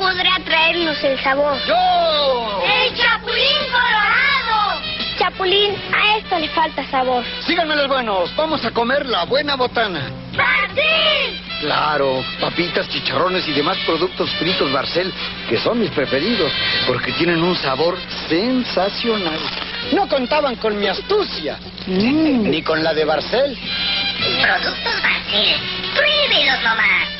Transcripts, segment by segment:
podrá traernos el sabor? ¡Yo! ¡El Chapulín Colorado! Chapulín, a esto le falta sabor. Síganme los buenos, vamos a comer la buena botana. ¡Barcel! Claro, papitas, chicharrones y demás productos fritos Barcel, que son mis preferidos, porque tienen un sabor sensacional. No contaban con mi astucia, ni con la de Barcel. Productos Barcel. Pruébelos nomás.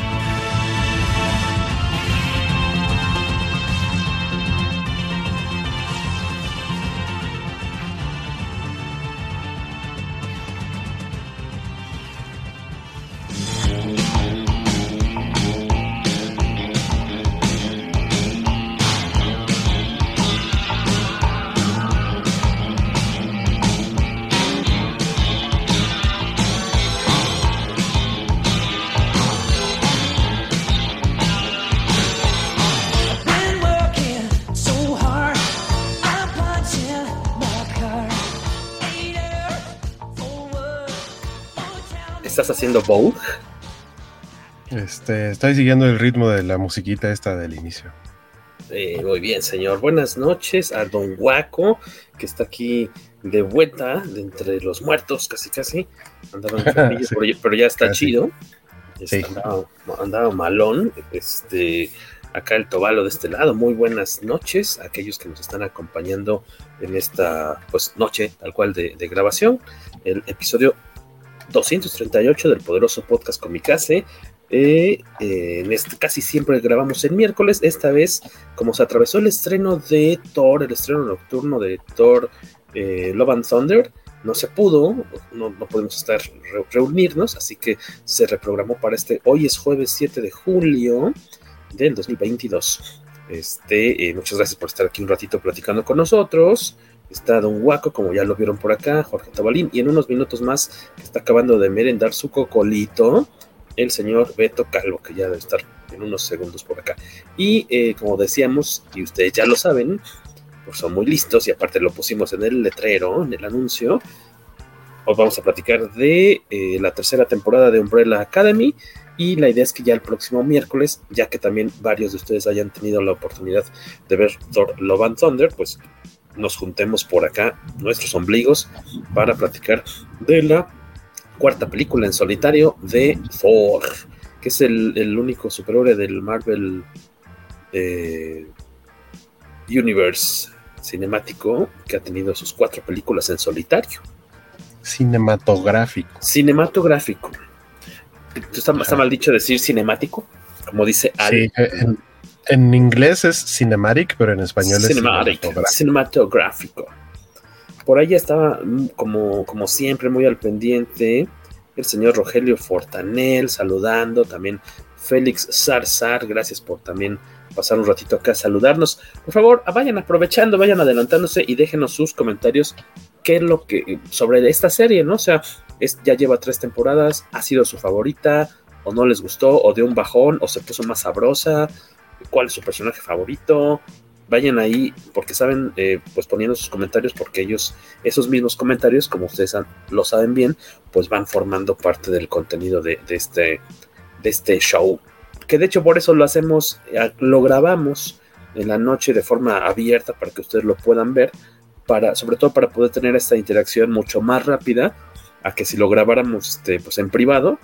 Vogue? Este, estoy siguiendo el ritmo de la musiquita esta del inicio. Eh, muy bien, señor. Buenas noches a Don Guaco, que está aquí de vuelta, de entre los muertos, casi casi. Andaba enfermillo, Sí, pero, ya- pero ya está casi. chido. Este, Sí. andaba, andaba malón. Este, acá el Tobalo de este lado. Muy buenas noches a aquellos que nos están acompañando en esta pues, noche tal cual de, de grabación. El episodio 238 del poderoso podcast Comicase. Eh, eh, este casi siempre grabamos el miércoles. Esta vez, como se atravesó el estreno de Thor, el estreno nocturno de Thor eh, Love and Thunder, no se pudo, no, no podemos estar re- reunirnos, así que se reprogramó para este. Hoy es jueves 7 de julio del 2022. Este, eh, muchas gracias por estar aquí un ratito platicando con nosotros. Está Don Guaco, como ya lo vieron por acá, Jorge Tabalín, y en unos minutos más está acabando de merendar su cocolito, el señor Beto Calvo, que ya debe estar en unos segundos por acá. Y eh, como decíamos, y ustedes ya lo saben, pues son muy listos, y aparte lo pusimos en el letrero, en el anuncio, hoy vamos a platicar de eh, la tercera temporada de Umbrella Academy, y la idea es que ya el próximo miércoles, ya que también varios de ustedes hayan tenido la oportunidad de ver Thor Love and Thunder, pues nos juntemos por acá, nuestros ombligos, para platicar de la cuarta película en solitario de Thor, que es el, el único superhéroe del Marvel eh, Universe cinemático que ha tenido sus cuatro películas en solitario. Cinematográfico. Cinematográfico. ¿Está, está mal dicho decir cinemático? Como dice Al. Sí, en, en inglés es cinematic, pero en español Cinematic, es cinematográfico. cinematográfico. Por ahí estaba, mm, como, como siempre, muy al pendiente el señor Rogelio Fortanel saludando, también Félix Zarzar, gracias por también pasar un ratito acá a saludarnos. Por favor, vayan aprovechando, vayan adelantándose y déjenos sus comentarios qué es lo que sobre esta serie, ¿no? O sea, es, ya lleva tres temporadas, ha sido su favorita, o no les gustó, o de un bajón, o se puso más sabrosa, cuál es su personaje favorito. Vayan ahí, porque saben, eh, pues poniendo sus comentarios, porque ellos, esos mismos comentarios, como ustedes lo saben bien, pues van formando parte del contenido de, de este, de este show. Que de hecho por eso lo hacemos, eh, lo grabamos en la noche de forma abierta para que ustedes lo puedan ver, para, sobre todo para poder tener esta interacción mucho más rápida a que si lo grabáramos este, pues en privado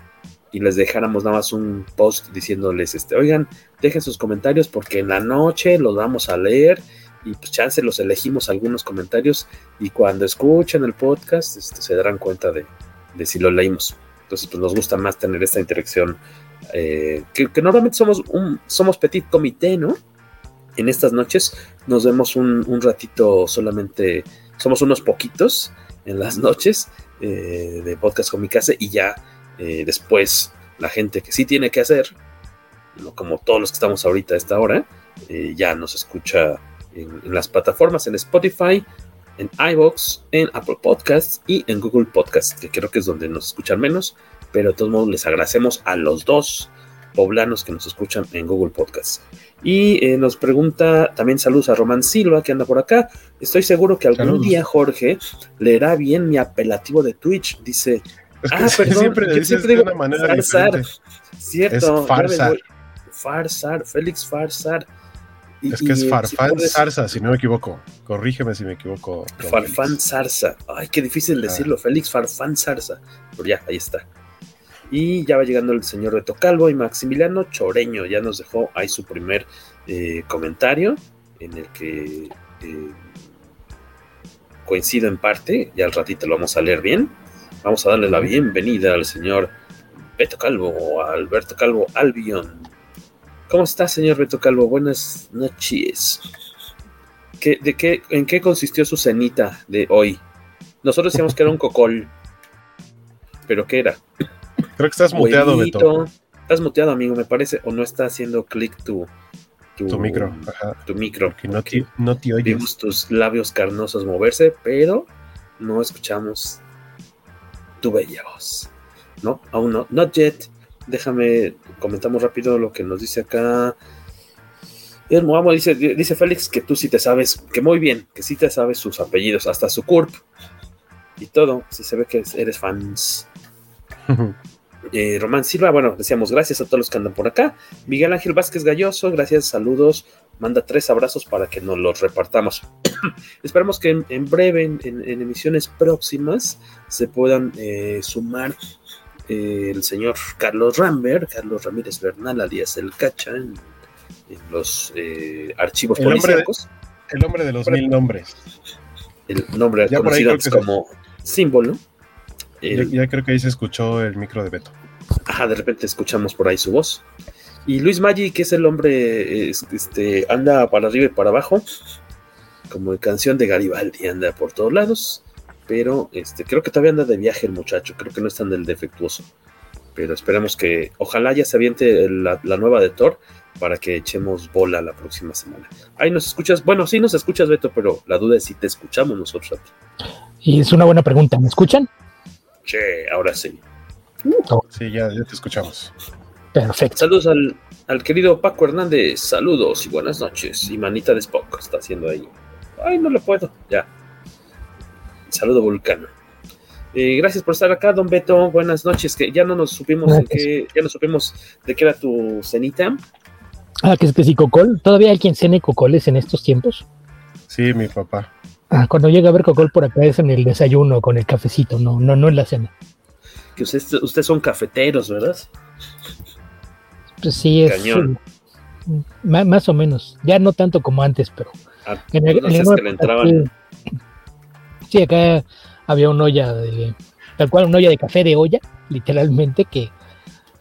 y les dejáramos nada más un post diciéndoles, este, oigan, dejen sus comentarios porque en la noche los vamos a leer y pues chance los elegimos algunos comentarios y cuando escuchan el podcast este, se darán cuenta de, de, si lo leímos. Entonces pues nos gusta más tener esta interacción eh, que, que, normalmente somos un somos petit comité, ¿no? En estas noches nos vemos un, un ratito solamente, somos unos poquitos en las noches eh, de podcast con mi casa y ya eh, después la gente que sí tiene que hacer, como todos los que estamos ahorita a esta hora, eh, ya nos escucha en, en, las plataformas, en Spotify, en iVoox, en Apple Podcasts y en Google Podcasts, que creo que es donde nos escuchan menos, pero de todos modos les agradecemos a los dos poblanos que nos escuchan en Google Podcasts. Y eh, nos pregunta también saludos a Román Silva, que anda por acá. Estoy seguro que algún saludos. día Jorge leerá bien mi apelativo de Twitch. Dice, es que ah, perdón, siempre, siempre digo de una manera Farsar. Cierto. Es Farsar. Farsar, Félix Farsar. Y, es que es Farfán si Zarza, si no me equivoco. Corrígeme si me equivoco. Farfán Zarza. Ay, qué difícil decirlo. Ah. Félix Farfán Zarza. Pero ya, ahí está. Y ya va llegando el señor Beto Calvo y Maximiliano Choreño. Ya nos dejó ahí su primer eh, comentario en el que eh, coincido en parte. Ya al ratito lo vamos a leer bien. Vamos a darle la bienvenida al señor Beto Calvo o a Alberto Calvo Albion. ¿Cómo está, señor Beto Calvo? Buenas noches. ¿Qué, de qué, ¿En qué consistió su cenita de hoy? Nosotros decíamos que era un cocol. ¿Pero qué era? Creo que estás muteado, Huevito. Beto. Estás muteado, amigo, me parece. O no está haciendo clic tu, tu, tu micro. Ajá. Tu micro. Que no te, no te oyes. Vimos tus labios carnosos moverse, pero no escuchamos tu bella voz. No, aún no. Not yet. Déjame, comentamos rápido lo que nos dice acá. El dice, dice Félix que tú sí te sabes, que muy bien, que sí te sabes sus apellidos, hasta su CURP y todo. Si se ve que eres fans. Eh, Román Silva, bueno, decíamos gracias a todos los que andan por acá. Miguel Ángel Vázquez Galloso, gracias, saludos. Manda tres abrazos para que nos los repartamos. Esperamos que en, en breve, en, en, emisiones próximas, se puedan eh, sumar eh, el señor Carlos Rambert, Carlos Ramírez Bernal, alias El Cacha, en, los eh, archivos el policíacos. Hombre de, el hombre de los mil nombres. El nombre ya conocido antes como se... símbolo. El, ya, ya, creo que ahí se escuchó el micro de Beto. Ajá, de repente escuchamos por ahí su voz. Y Luis Maggi, que es el hombre, este, anda para arriba y para abajo, como canción de Garibaldi, anda por todos lados. Pero este, creo que todavía anda de viaje el muchacho, creo que no es tan del defectuoso. Pero esperemos que, ojalá ya se aviente la, la nueva de Thor para que echemos bola la próxima semana. Ahí nos escuchas, bueno, sí nos escuchas, Beto, pero la duda es si te escuchamos nosotros a ti. Y es una buena pregunta, ¿me escuchan? Sí, ahora sí. Oh. Sí, ya, ya, te escuchamos. Perfecto. Saludos al, al, querido Paco Hernández. Saludos y buenas noches. Y manita de Spock está haciendo ahí. Ay, no lo puedo. Ya. Saludo Vulcano. Eh, gracias por estar acá, don Beto. Buenas noches. Que ya no nos supimos de qué, ya no supimos de qué era tu cenita. Ah, que es que sí, cocol. ¿Todavía hay quien cene cocoles en estos tiempos? Sí, mi papá. Ah, cuando llega a ver cocol por acá es en el desayuno con el cafecito, no, no, no en la cena que ustedes, ustedes son cafeteros, ¿verdad? Pues sí, es Cañón. Más, más, o menos. Ya no tanto como antes, pero. Ah, en el, en el que le entraban. Sí, acá había una olla de. Tal cual, una olla de café de olla, literalmente, que.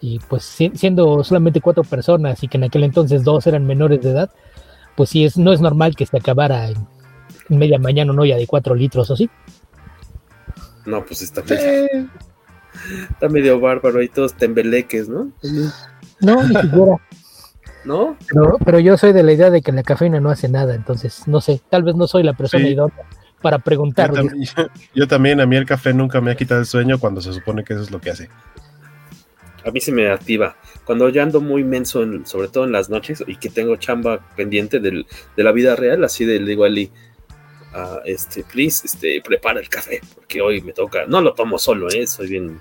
Y pues siendo solamente cuatro personas y que en aquel entonces dos eran menores de edad, pues sí, es, no es normal que se acabara en, en media mañana una olla de cuatro litros o sí. No, pues está bien. Está medio bárbaro ahí todos tembeleques, ¿no? No, ni siquiera. ¿No? Pero, pero, yo soy de la idea de que la cafeína no hace nada, entonces no sé, tal vez no soy la persona sí. idónea para preguntar. Yo, también, yo, yo también, a mí el café nunca me ha quitado el sueño cuando se supone que eso es lo que hace. A mí se me activa. Cuando ya ando muy menso, en, sobre todo en las noches, y que tengo chamba pendiente del, de la vida real, así de, le digo a Eli, uh, este, please, este, prepara el café, porque hoy me toca. No lo tomo solo, ¿eh? Soy bien.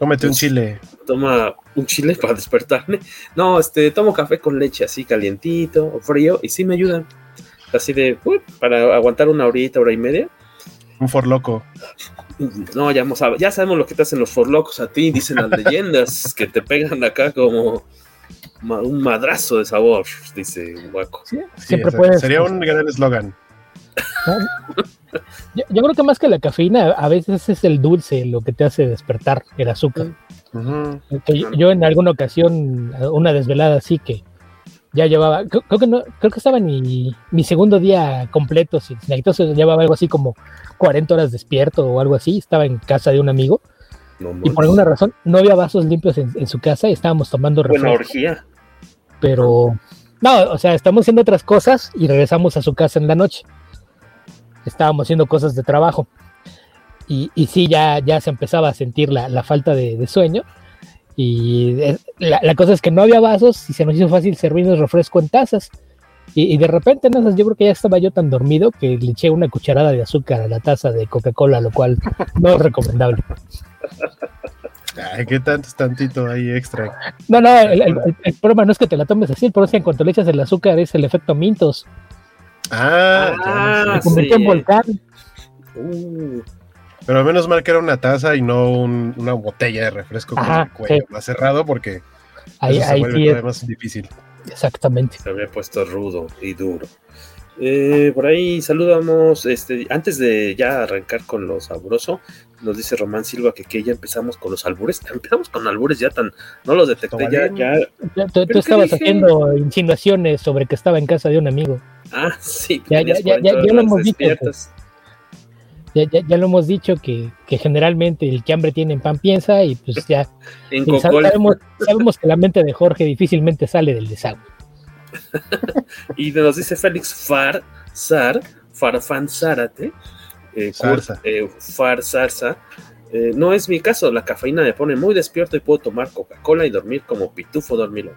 Cómete un chile. Toma un chile para despertarme. No, este, tomo café con leche así calientito o frío y sí me ayudan. Así de, uh, para aguantar una horita, hora y media. Un forloco. No, ya, ya sabemos lo que te hacen los forlocos a ti, dicen las leyendas que te pegan acá como un madrazo de sabor, dice Waco. siempre puede Sería un gran eslogan. Yo, creo que más que la cafeína, a veces es el dulce lo que te hace despertar, el azúcar. Yo, en alguna ocasión, una desvelada así que ya llevaba, creo, que no, creo que estaba ni mi segundo día completo, sin entonces llevaba algo así como 40 horas despierto o algo así, estaba en casa de un amigo. y por alguna razón no había vasos limpios en, su casa y estábamos tomando refresco. Buena orgía. Pero, no, o sea, estamos haciendo otras cosas y regresamos a su casa en la noche estábamos haciendo cosas de trabajo. Y, y sí, ya, ya se empezaba a sentir la, falta de, sueño. Y la, cosa es que no había vasos y se nos hizo fácil servirnos refresco en tazas. Y, de repente, no, yo creo que ya estaba yo tan dormido que le eché una cucharada de azúcar a la taza de Coca-Cola, lo cual no es recomendable. Ay, ¿qué tanto tantito ahí extra? No, no, el, problema no es que te la tomes así, el problema es que en cuanto le echas el azúcar es el efecto Mintos. Ah, ah se en volcán. Uh. Pero menos mal que era una taza y no una botella de refresco con el cuello más cerrado porque ahí, se vuelve más difícil. Exactamente. Se había puesto rudo y duro. Eh, por ahí saludamos, este, antes de ya arrancar con lo sabroso, nos dice Román Silva que, que ya empezamos con los albures, empezamos con albures ya tan, no los detecté ya, ya. Tú, estabas haciendo insinuaciones sobre que estaba en casa de un amigo. Ah, sí, ya, ya, ya, ya, lo hemos dicho. Ya, ya, ya, lo hemos dicho que, que, generalmente el que hambre tiene en pan piensa y pues ya sabemos, sabemos que la mente de Jorge difícilmente sale del desagüe. y nos dice Félix Far, Sar, Farfan Zárate, eh, eh, Far. Eh, no es mi caso, la cafeína me pone muy despierto y puedo tomar Coca-Cola y dormir como pitufo dormilón.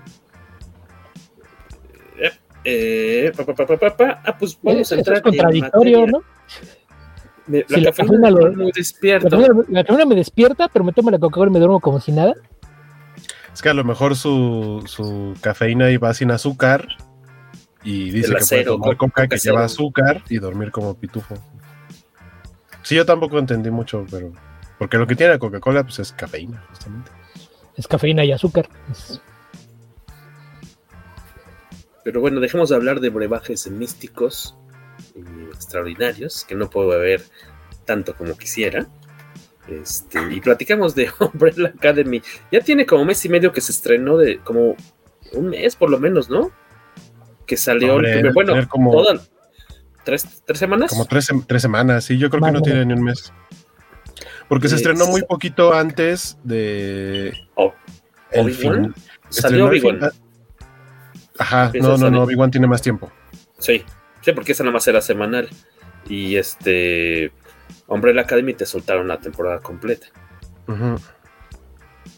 Eh, ah, pues vamos a entrar. Es contradictorio, ¿no? La, cafeína, me muy despierto. La cafeína, me despierta, pero me tomo la Coca-Cola y me duermo como si nada. Es que a lo mejor su, su cafeína iba sin azúcar y dice que puede tomar coca, que lleva azúcar y dormir como pitufo. Sí, yo tampoco entendí mucho, pero. Porque lo que tiene la Coca-Cola pues es cafeína, justamente. Es cafeína y azúcar. Pero bueno, dejemos de hablar de brebajes místicos y extraordinarios, que no puedo beber tanto como quisiera. Este, y platicamos de Umbrella Academy. Ya tiene como mes y medio que se estrenó de como un mes por lo menos, ¿no? Que salió, bueno, como, ¿tres, semanas? Como tres, semanas, sí, yo creo que no tiene ni un mes. Porque se estrenó muy poquito antes de... Oh, el fin. Salió Ajá, no, no, no, Obi-Wan tiene más tiempo. Sí, sí, porque esa nada más era semanal. Y este Hombre, la Academy te soltaron la temporada completa.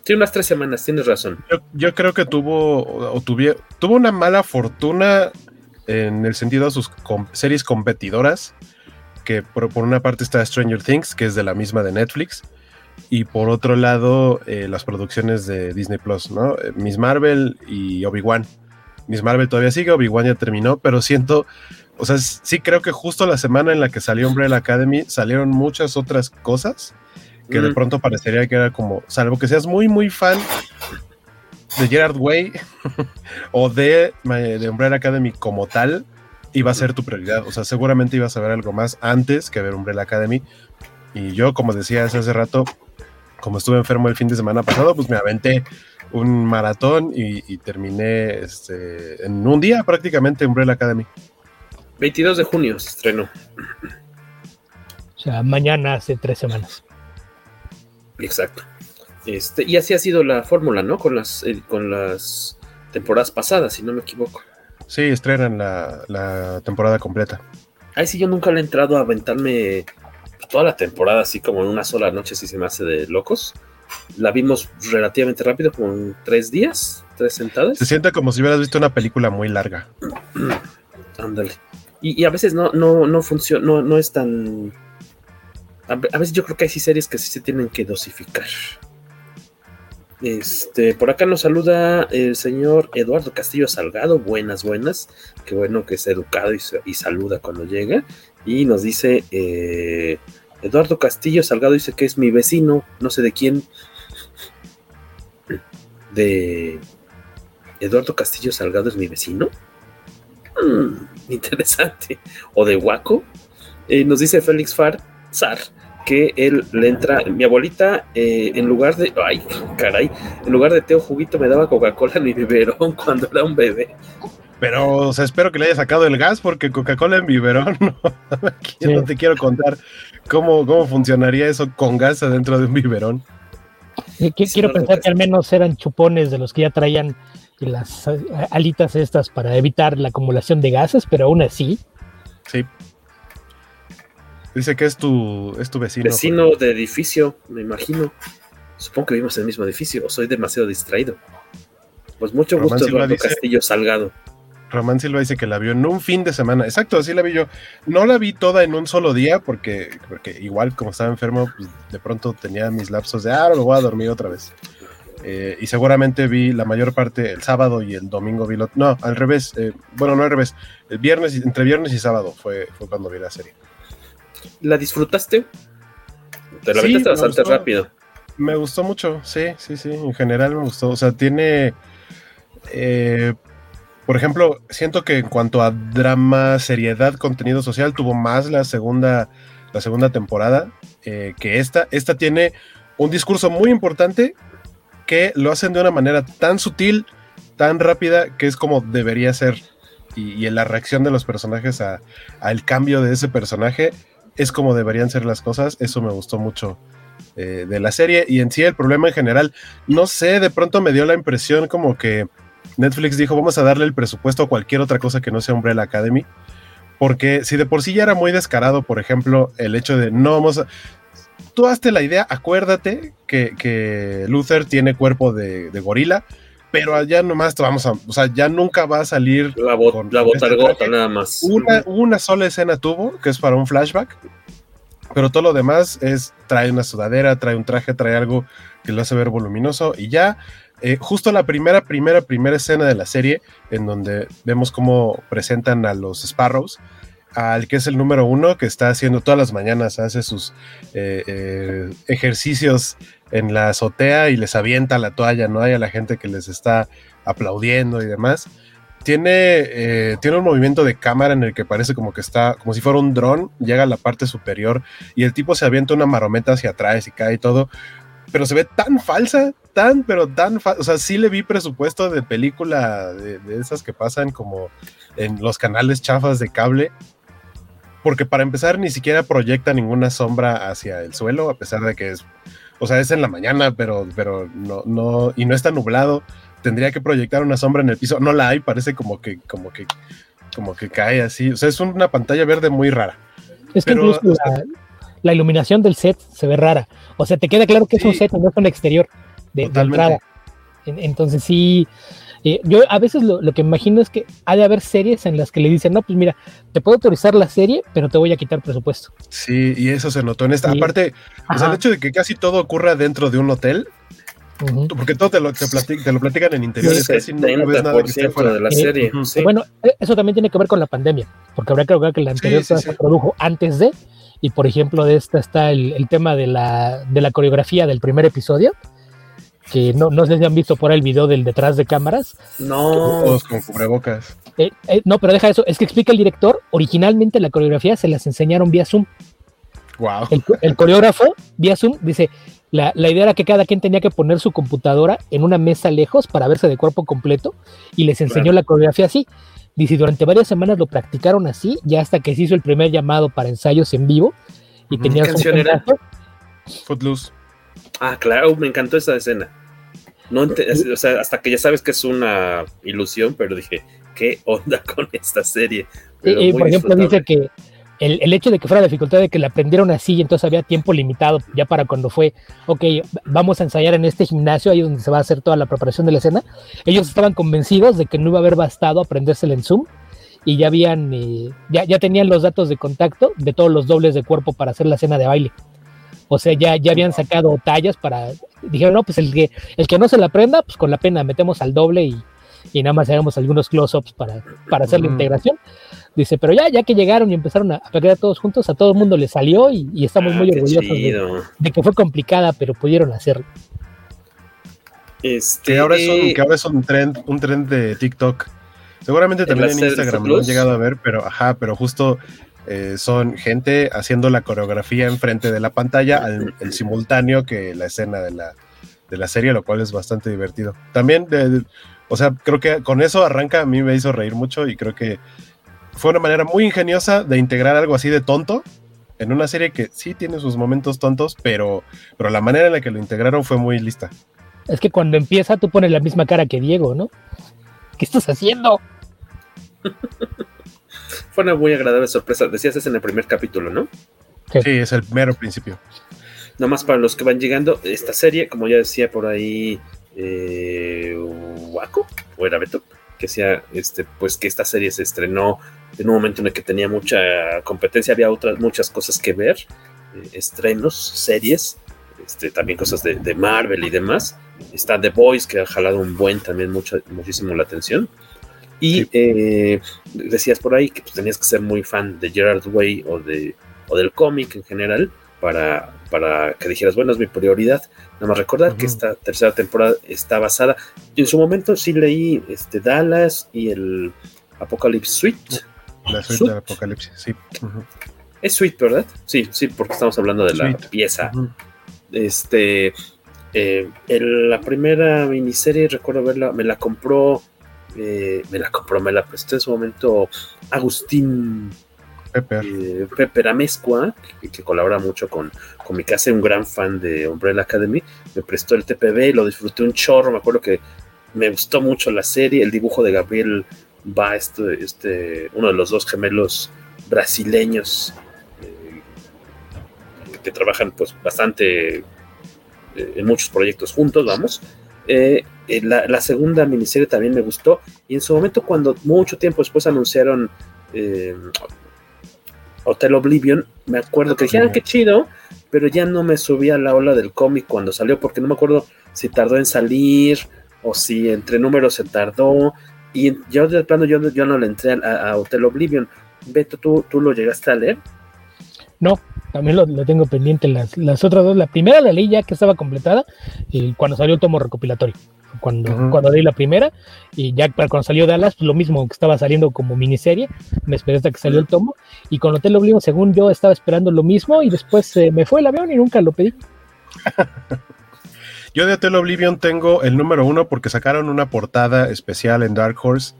Sí, unas tres semanas, tienes razón. Yo, creo que tuvo, o tuvo una mala fortuna en el sentido de sus series competidoras, que por, una parte está Stranger Things, que es de la misma de Netflix, y por otro lado eh, las producciones de Disney Plus, ¿no? Eh, Miss Marvel y Obi-Wan. Miss Marvel todavía sigue, Obi-Wan ya terminó, pero siento o sea, sí creo que justo la semana en la que salió Umbrella Academy salieron muchas otras cosas que de pronto parecería que era como, salvo que seas muy, muy fan de Gerard Way o de, de Umbrella Academy como tal, iba a ser tu prioridad. O sea, seguramente ibas a ver algo más antes que ver Umbrella Academy. Y yo, como decía hace rato, como estuve enfermo el fin de semana pasado, pues me aventé un maratón y, y terminé este, en un día prácticamente Umbrella Academy. 22 de junio se estrenó. O sea, mañana hace tres semanas. Exacto. Este, y así ha sido la fórmula, ¿no? Con las, eh, con las temporadas pasadas, si no me equivoco. Sí, estrenan la, temporada completa. Ay, sí, yo nunca le he entrado a aventarme toda la temporada así como en una sola noche, si se me hace de locos. La vimos relativamente rápido, como en tres días, tres sentadas. Se siente como si hubieras visto una película muy larga. Ándale. Y, a veces no, no, no funciona, no, no es tan. A, veces yo creo que hay series que sí se tienen que dosificar. Este, por acá nos saluda el señor Eduardo Castillo Salgado. Buenas, buenas. Qué bueno que es educado y, saluda cuando llega. Y nos dice: eh, Eduardo Castillo Salgado dice que es mi vecino, no sé de quién. De. Eduardo Castillo Salgado es mi vecino. Mm, interesante. O de Huaco. Eh, nos dice Félix Farzar que él le entra. Mi abuelita, eh, en lugar de. Ay, caray. En lugar de té o juguito, me daba Coca-Cola en mi biberón cuando era un bebé. Pero, o sea, espero que le haya sacado el gas porque Coca-Cola en biberón, no, no te quiero contar cómo, cómo funcionaría eso con gas adentro de un biberón. Quiero pensar que al menos eran chupones de los que ya traían las alitas estas para evitar la acumulación de gases, pero aún así. Sí. Dice que es tu, es tu vecino. Vecino de edificio, me imagino. Supongo que vivimos en el mismo edificio o soy demasiado distraído. Pues mucho gusto, Eduardo Castillo Salgado. Román Silva dice que la vio en un fin de semana. Exacto, así la vi yo. No la vi toda en un solo día porque, porque igual como estaba enfermo, pues, de pronto tenía mis lapsos de, ah, me voy a dormir otra vez. Eh, y seguramente vi la mayor parte el sábado y el domingo vi lo, No, al revés. Eh, bueno, no al revés. El viernes, entre viernes y sábado fue, fue cuando vi la serie. ¿La disfrutaste? Te la sí, bastante rápido. Me gustó mucho, sí, sí, sí. En general me gustó. O sea, tiene... Eh, por ejemplo, siento que en cuanto a drama, seriedad, contenido social, tuvo más la segunda, la segunda temporada eh, que esta. Esta tiene un discurso muy importante que lo hacen de una manera tan sutil, tan rápida, que es como debería ser. Y, en la reacción de los personajes al cambio de ese personaje es como deberían ser las cosas. Eso me gustó mucho eh, de la serie. Y en sí, el problema en general, no sé, de pronto me dio la impresión como que Netflix dijo, vamos a darle el presupuesto a cualquier otra cosa que no sea Umbrella Academy. Porque si de por sí ya era muy descarado, por ejemplo, el hecho de no vamos a... Tú hazte la idea, acuérdate que, Luther tiene cuerpo de, gorila, pero allá nomás te vamos a... O sea, ya nunca va a salir... La, botargota este nada más. Una, una sola escena tuvo, que es para un flashback, pero todo lo demás es trae una sudadera, trae un traje, trae algo que lo hace ver voluminoso y ya eh, justo la primera, primera, primera escena de la serie, en donde vemos cómo presentan a los Sparrows, al que es el número uno, que está haciendo todas las mañanas, hace sus eh, eh, ejercicios en la azotea y les avienta la toalla, ¿no? Hay a la gente que les está aplaudiendo y demás. Tiene, tiene un movimiento de cámara en el que parece como que está, como si fuera un dron, llega a la parte superior y el tipo se avienta una marometa hacia atrás y cae y todo pero se ve tan falsa, tan, pero tan falsa. O sea, sí le vi presupuesto de película de, esas que pasan como en los canales chafas de cable. Porque para empezar, ni siquiera proyecta ninguna sombra hacia el suelo, a pesar de que es, o sea, es en la mañana, pero, pero no, no, y no está nublado. Tendría que proyectar una sombra en el piso. No la hay, parece como que, como que, como que cae así. O sea, es una pantalla verde muy rara. Es que incluso la iluminación del set se ve rara. O sea, te queda claro que es un set, no es un exterior de, entrada. Entonces sí, eh, yo a veces lo, que imagino es que ha de haber series en las que le dicen, no, pues mira, te puedo autorizar la serie, pero te voy a quitar presupuesto. Sí, y eso se notó en esta. Aparte, o sea, el hecho de que casi todo ocurra dentro de un hotel, porque todo te lo, te, lo platican en interiores, casi no ves nada que esté fuera de la serie. Bueno, e, eso también tiene que ver con la pandemia, porque habrá que recordar que la anterior se produjo antes de, y por ejemplo, de esta está el, tema de la, de la, coreografía del primer episodio. Que no, no sé si han visto por ahí el video del detrás de cámaras. No. Todos con cubrebocas. Eh, eh, no, pero deja eso. Es que explica el director. Originalmente la coreografía se las enseñaron vía Zoom. Wow. El, coreógrafo vía Zoom dice: la, la, idea era que cada quien tenía que poner su computadora en una mesa lejos para verse de cuerpo completo y les enseñó la coreografía así. Dice, durante varias semanas lo practicaron así, ya hasta que se hizo el primer llamado para ensayos en vivo. Y tenía ¿Qué canción era? Footloose. Ah, claro, me encantó esa escena. No o sea, hasta que ya sabes que es una ilusión, pero dije, ¿qué onda con esta serie? y, por ejemplo, dice que el, hecho de que fuera la dificultad de que la aprendieron así y entonces había tiempo limitado ya para cuando fue, ok, vamos a ensayar en este gimnasio, ahí donde se va a hacer toda la preparación de la escena, ellos estaban convencidos de que no iba a haber bastado aprendérsela en Zoom y ya habían, eh, ya, ya tenían los datos de contacto de todos los dobles de cuerpo para hacer la escena de baile. O sea, ya, ya habían sacado tallas para, dijeron, no, pues el que, el que no se la aprenda, pues con la pena metemos al doble y, y nada más hagamos algunos close-ups para, para hacer la integración. Dice, pero ya, ya que llegaron y empezaron a, a todos juntos, a todo el mundo le salió y, estamos ah, muy orgullosos de, que fue complicada, pero pudieron hacerlo. Este, que ahora es un, que ahora es un trend, un trend de TikTok. Seguramente también en, Instagram lo han llegado a ver, pero ajá, pero justo eh, son gente haciendo la coreografía enfrente de la pantalla al el simultáneo que la escena de la, de la serie, lo cual es bastante divertido. También, de, o sea, creo que con eso arranca, a mí me hizo reír mucho y creo que fue una manera muy ingeniosa de integrar algo así de tonto en una serie que sí tiene sus momentos tontos, pero, pero la manera en la que lo integraron fue muy lista. Es que cuando empieza tú pones la misma cara que Diego, ¿no? ¿Qué estás haciendo? Fue una muy agradable sorpresa. Decías es en el primer capítulo, ¿no? Sí, es el mero principio. Nomás para los que van llegando, esta serie, como ya decía por ahí, eh, Waco, o era Beto, que sea, este, pues que esta serie se estrenó en un momento en el que tenía mucha competencia, había otras muchas cosas que ver, eh, estrenos, series, este, también cosas de, de, Marvel y demás. Está The Boys, que ha jalado un buen también mucho, muchísimo la atención. Y sí. eh, decías por ahí que pues, tenías que ser muy fan de Gerard Way o, de, o del cómic en general para, para que dijeras, bueno, es mi prioridad. Nada más recordar uh -huh. que esta tercera temporada está basada. En su momento sí leí este, Dallas y el Apocalypse Suite. La suite del Apocalipsis, sí. Uh -huh. Es Suite, ¿verdad? Sí, sí, porque estamos hablando de la suite. pieza. Uh -huh. Este. Eh, el, la primera miniserie, recuerdo verla, me la compró eh, me la compró, me la prestó en su momento Agustín Pepper, eh, Pepper Amezcua, que, que, colabora mucho con, con mi casa, un gran fan de Umbrella Academy, me prestó el TPB, lo disfruté un chorro, me acuerdo que me gustó mucho la serie, el dibujo de Gabriel va este, este uno de los dos gemelos brasileños eh, que, que, trabajan pues bastante eh, en muchos proyectos juntos, vamos. Eh, la, la, segunda miniserie también me gustó. Y en su momento, cuando mucho tiempo después anunciaron eh, Hotel Oblivion, me acuerdo que dijeron, ah, qué chido, pero ya no me subí a la ola del cómic cuando salió, porque no me acuerdo si tardó en salir o si entre números se tardó. Y yo de plano yo, yo no le entré a, a, Hotel Oblivion. Beto, ¿tú, ¿tú lo llegaste a leer? No, también lo, lo tengo pendiente. Las, las, otras dos, la primera la leí ya que estaba completada y cuando salió el tomo recopilatorio. Cuando, uh -huh. cuando leí la primera. Y ya cuando salió Dallas, pues lo mismo que estaba saliendo como miniserie, me esperé hasta que salió el tomo. Y con Hotel Oblivion, según yo, estaba esperando lo mismo y después eh, me fue el avión y nunca lo pedí. yo de Hotel Oblivion tengo el número uno porque sacaron una portada especial en Dark Horse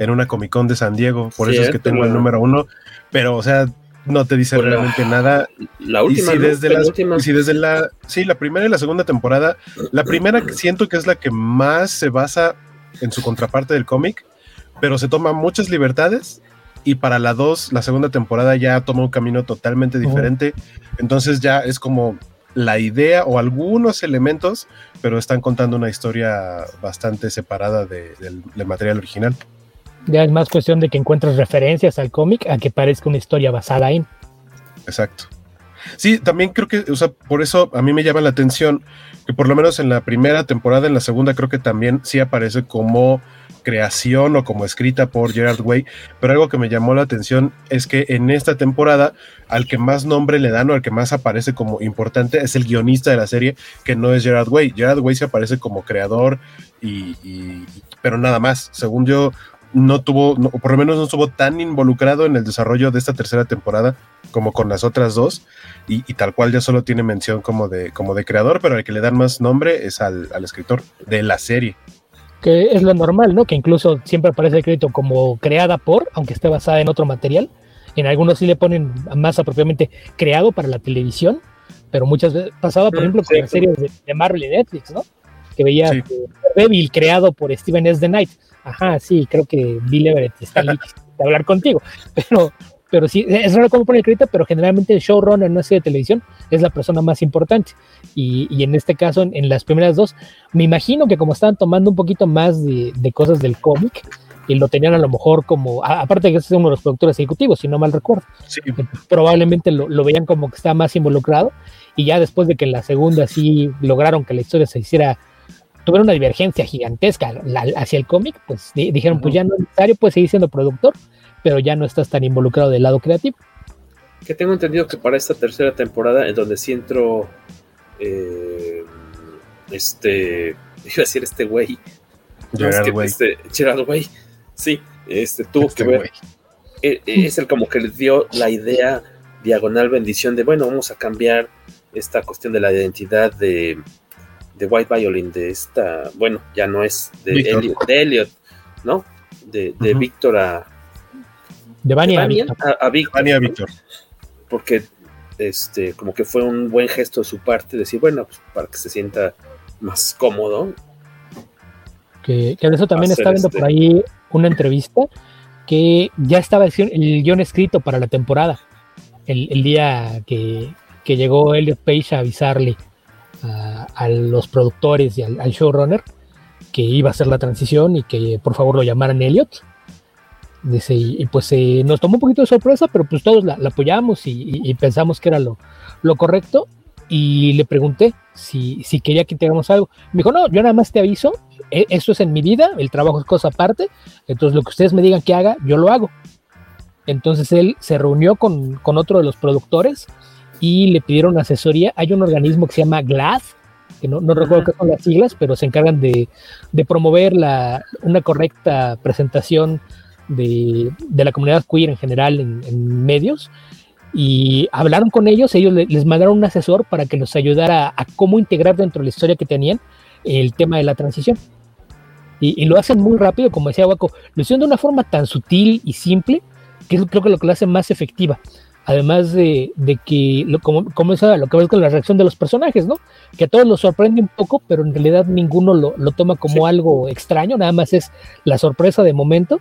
en una Comic Con de San Diego, por eso es que tengo el número uno, pero o sea, no te dice bueno, realmente nada. La última, y si desde, la última. Y si desde la, sí, la primera y la segunda temporada, la primera siento que es la que más se basa en su contraparte del cómic, pero se toma muchas libertades y para la dos, la segunda temporada ya toma un camino totalmente diferente, entonces ya es como la idea o algunos elementos, pero están contando una historia bastante separada de, del, del material original. Ya es más cuestión de que encuentres referencias al cómic a que parezca una historia basada en. Exacto. Sí, también creo que, o sea, por eso a mí me llama la atención que por lo menos en la primera temporada, en la segunda creo que también sí aparece como creación o como escrita por Gerard Way, pero algo que me llamó la atención es que en esta temporada al que más nombre le dan o al que más aparece como importante es el guionista de la serie, que no es Gerard Way. Gerard Way se aparece como creador y, y pero nada más. Según yo, no tuvo, no, por lo menos no estuvo tan involucrado en el desarrollo de esta tercera temporada como con las otras dos, y, y, tal cual ya solo tiene mención como de, como de creador, pero al que le dan más nombre es al, al, escritor de la serie. Que es lo normal, ¿no? Que incluso siempre aparece el crédito como creada por, aunque esté basada en otro material. En algunos sí le ponen más apropiadamente creado para la televisión, pero muchas veces pasaba, por mm, ejemplo, con sí, las series de, de, Marvel y Netflix, ¿no? Que veía sí. Devil creado por Steven S. The Knight ajá, sí, creo que Bill Everett está listo de hablar contigo, pero, pero sí, es raro cómo pone el crédito, pero generalmente el showrunner en una serie de televisión es la persona más importante, y, y en este caso, en, en, las primeras dos, me imagino que como estaban tomando un poquito más de, de cosas del cómic, y lo tenían a lo mejor como, a, aparte de que es uno de los productores ejecutivos, si no mal recuerdo, sí. probablemente lo, lo veían como que estaba más involucrado, y ya después de que en la segunda sí lograron que la historia se hiciera tuvieron una divergencia gigantesca la, hacia el cómic, pues di, dijeron, uh -huh. pues ya no es necesario, puedes seguir siendo productor, pero ya no estás tan involucrado del lado creativo. Que tengo entendido que para esta tercera temporada, en donde sí entró eh, este iba a decir este güey. Gerard Way. Este, Gerard Way, sí, este, tuvo Este que ver. Eh, eh, Es el como que le dio la idea diagonal bendición de, bueno, vamos a cambiar esta cuestión de la identidad de, de White Violin, de esta, bueno, ya no es de. Elliot, de Elliot, ¿no? De, de. Víctor a, De Vania. Vania a, a Víctor. Vania ¿no? Víctor. Porque este, como que fue un buen gesto de su parte decir, bueno, pues para que se sienta más cómodo. que, que de eso también está viendo este- por ahí una entrevista que ya estaba el el guion escrito para la temporada. El, el día que, que llegó Elliot Page a avisarle a, los productores y al, showrunner que iba a hacer la transición y que por favor lo llamaran Elliot. Dice, y, pues nos tomó un poquito de sorpresa, pero pues todos la, apoyamos y, pensamos que era lo, lo correcto. Y le pregunté si, si quería que integramos algo. Me dijo, no, yo nada más te aviso, e- esto es en mi vida, el trabajo es cosa aparte, entonces lo que ustedes me digan que haga, yo lo hago. Entonces él se reunió con, con otro de los productores y le pidieron asesoría. Hay un organismo que se llama GLAD, que no, no recuerdo qué son las siglas, pero se encargan de, de promover la, una correcta presentación de, de la comunidad queer en general en, en medios. Y hablaron con ellos, ellos le- les mandaron un asesor para que los ayudara a cómo integrar dentro de la historia que tenían el tema de la transición. Y, y lo hacen muy rápido, como decía Waco, lo hicieron de una forma tan sutil y simple que es creo que lo que lo hace más efectiva. Además de, de que, lo, como, como es lo que ves con la reacción de los personajes, ¿no? Que a todos los sorprende un poco, pero en realidad ninguno lo, lo toma como algo extraño, nada más es la sorpresa de momento.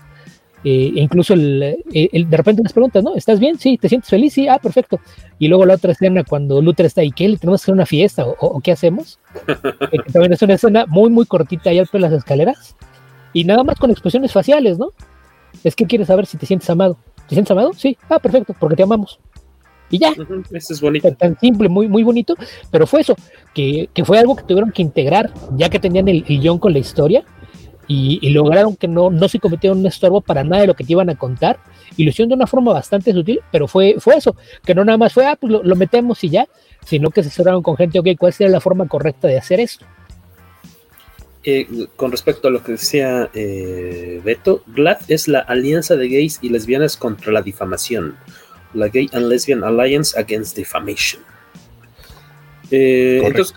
Eh, e incluso el, el- de repente les preguntas, ¿no? ¿Estás bien? Sí, ¿te sientes feliz? Sí, ah, perfecto. Y luego la otra escena cuando Luther está ahí, ¿qué? ¿Le tenemos que hacer una fiesta? ¿O, o qué hacemos? Eh, que también es una escena muy, muy cortita ahí al pie de las escaleras. Y nada más con expresiones faciales, ¿no? Es que quieres saber si te sientes amado. ¿Te sientes amado? Sí. Ah, perfecto, porque te amamos. Y ya. Eso es bonito. Tan, tan simple, muy, muy bonito. Pero fue eso, que, que fue algo que tuvieron que integrar, ya que tenían el, el guion con la historia. Y, y lograron que no, no se cometieron un estorbo para nada de lo que te iban a contar. Y lo hicieron de una forma bastante sutil, pero fue, fue eso, que no nada más fue, ah, pues lo, lo metemos y ya, sino que se asesoraron con gente, ok, ¿cuál sería la forma correcta de hacer esto? Eh, con respecto a lo que decía eh, Beto, GLAD es la Alianza de Gays y Lesbianas contra la Difamación. La Gay and Lesbian Alliance Against Defamation. Eh, entonces,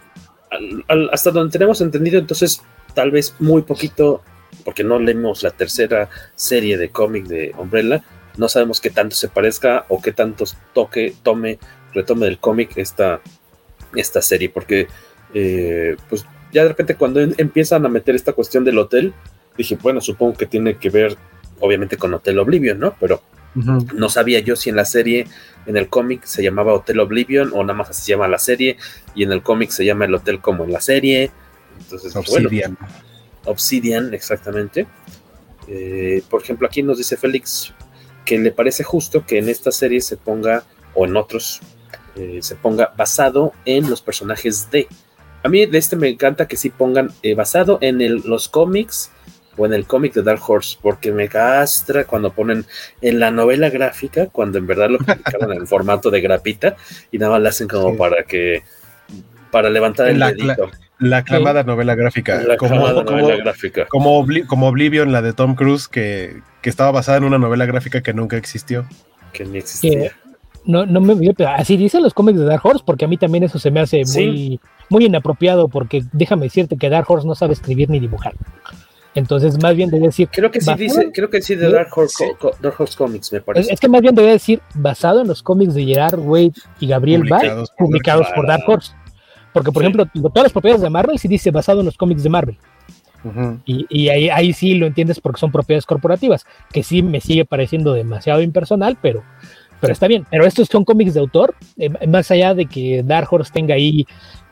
al- al- hasta donde tenemos entendido, entonces, tal vez muy poquito, porque no leemos la tercera serie de cómic de Umbrella, no sabemos qué tanto se parezca o qué tanto toque, tome, retome del cómic esta, esta serie, porque eh, pues ya de repente cuando empiezan a meter esta cuestión del hotel, dije, bueno, supongo que tiene que ver obviamente con Hotel Oblivion, ¿no? Pero no sabía yo si en la serie, en el cómic se llamaba Hotel Oblivion o nada más así se llama la serie y en el cómic se llama el hotel como en la serie. Entonces, pues, bueno, Obsidian. Obsidian, exactamente. Eh, por ejemplo, aquí nos dice Félix que le parece justo que en esta serie se ponga, o en otros, eh, se ponga basado en los personajes de. A mí de este me encanta que sí pongan eh, basado en el- los cómics o en el cómic de Dark Horse, porque me castra cuando ponen en la novela gráfica, cuando en verdad lo publicaron en el formato de grapita y nada más lo hacen como para que, para levantar el La, dedito. la- la aclamada novela gráfica. La como, aclamada como- novela gráfica. Como, Obli- como Oblivion, la de Tom Cruise, que, que estaba basada en una novela gráfica que nunca existió. Que ni Que no, no me pero así dicen los cómics de Dark Horse, porque a mí también eso se me hace Sí. muy, muy inapropiado, porque déjame decirte que Dark Horse no sabe escribir ni dibujar. Entonces, más bien debe decir. Creo que sí basado- dice, creo que sí de Sí. Dark Horse, Co- Co- Dark Horse Comics, me Es, parece. es que más bien debe decir basado en los cómics de Gerard Way y Gabriel Ball, Publicados por publicados Dark por Dark Horse. Porque, por ejemplo, todas las propiedades de Marvel sí dice basado en los cómics de Marvel. Y, y ahí, ahí sí lo entiendes porque son propiedades corporativas, que sí me sigue pareciendo demasiado impersonal, pero, pero está bien. Pero estos son cómics de autor, eh, más allá de que Dark Horse tenga ahí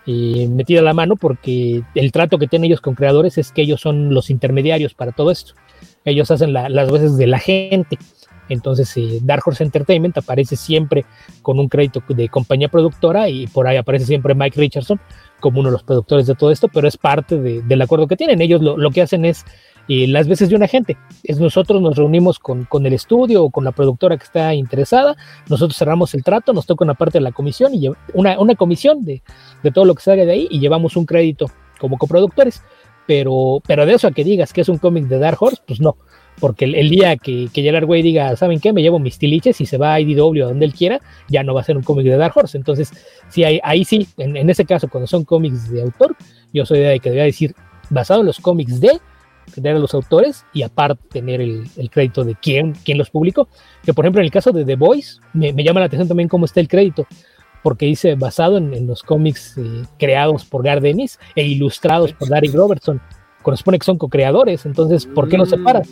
eh, metida la mano, porque el trato que tienen ellos con creadores es que ellos son los intermediarios para todo esto. Ellos hacen la- las veces de la gente. Entonces, eh, Dark Horse Entertainment aparece siempre con un crédito de compañía productora y por ahí aparece siempre Mike Richardson como uno de los productores de todo esto, pero es parte de- del acuerdo que tienen. Ellos lo, lo que hacen es eh, las veces de un agente. Es nosotros nos reunimos con, con el estudio o con la productora que está interesada, nosotros cerramos el trato, nos toca una parte de la comisión y una, una comisión de, de todo lo que salga de ahí y llevamos un crédito como coproductores. pero, pero de eso a que digas que es un cómic de Dark Horse, pues no. Porque el, día que, que Gerard Way diga, ¿saben qué? Me llevo mis tiliches y se va a IDW a donde él quiera, ya no va a ser un cómic de Dark Horse. Entonces, sí, ahí, ahí sí, en, en, ese caso, cuando son cómics de autor, yo soy de que debería decir basado en los cómics de tener a los autores y aparte tener el, el, crédito de quién, quién los publicó. Que por ejemplo en el caso de The Voice me, me llama la atención también cómo está el crédito, porque dice basado en, en los cómics eh, creados por Gardenis e ilustrados por Gary Robertson. Corresponde que son co-creadores, entonces ¿por qué no separas?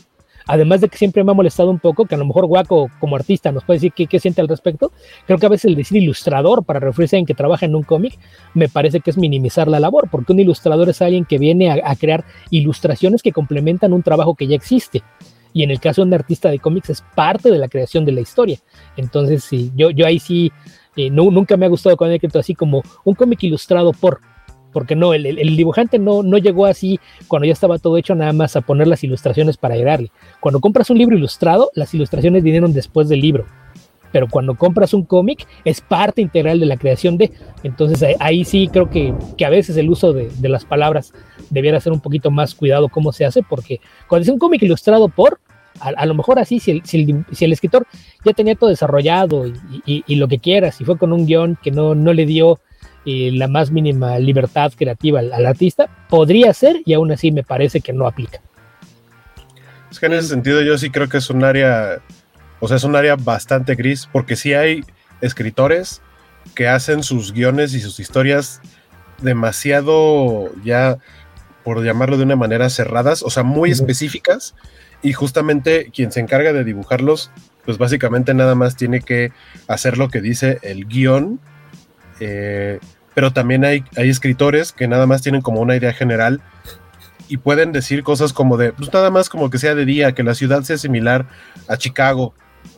Además de que siempre me ha molestado un poco, que a lo mejor Guaco como artista nos puede decir qué, siente al respecto, creo que a veces el decir ilustrador para referirse a que trabaja en un cómic me parece que es minimizar la labor, porque un ilustrador es alguien que viene a, crear ilustraciones que complementan un trabajo que ya existe. Y en el caso de un artista de cómics es parte de la creación de la historia. Entonces, sí, yo, yo ahí sí, eh, nunca me ha gustado cuando hay escrito así como un cómic ilustrado por, porque no, el, dibujante no, no llegó así cuando ya estaba todo hecho nada más a poner las ilustraciones para ayudarle. Cuando compras un libro ilustrado, las ilustraciones vinieron después del libro. Pero cuando compras un cómic, es parte integral de la creación de. Entonces ahí, sí creo que, que, a veces el uso de, de, las palabras debiera ser un poquito más cuidado cómo se hace, porque cuando es un cómic ilustrado por, a, lo mejor así, si el, si, el, si escritor ya tenía todo desarrollado y, y, lo que quieras, y fue con un guion que no, no le dio eh, la más mínima libertad creativa al, al, artista, podría ser y aún así me parece que no aplica. Es que en ese sentido yo sí creo que es un área, o sea, es un área bastante gris, porque sí hay escritores que hacen sus guiones y sus historias demasiado ya, por llamarlo de una manera, cerradas, o sea, muy específicas, y justamente quien se encarga de dibujarlos, pues básicamente nada más tiene que hacer lo que dice el guion, eh, pero también hay, hay escritores que nada más tienen como una idea general y pueden decir cosas como de, pues nada más como que sea de día, que la ciudad sea similar a Chicago,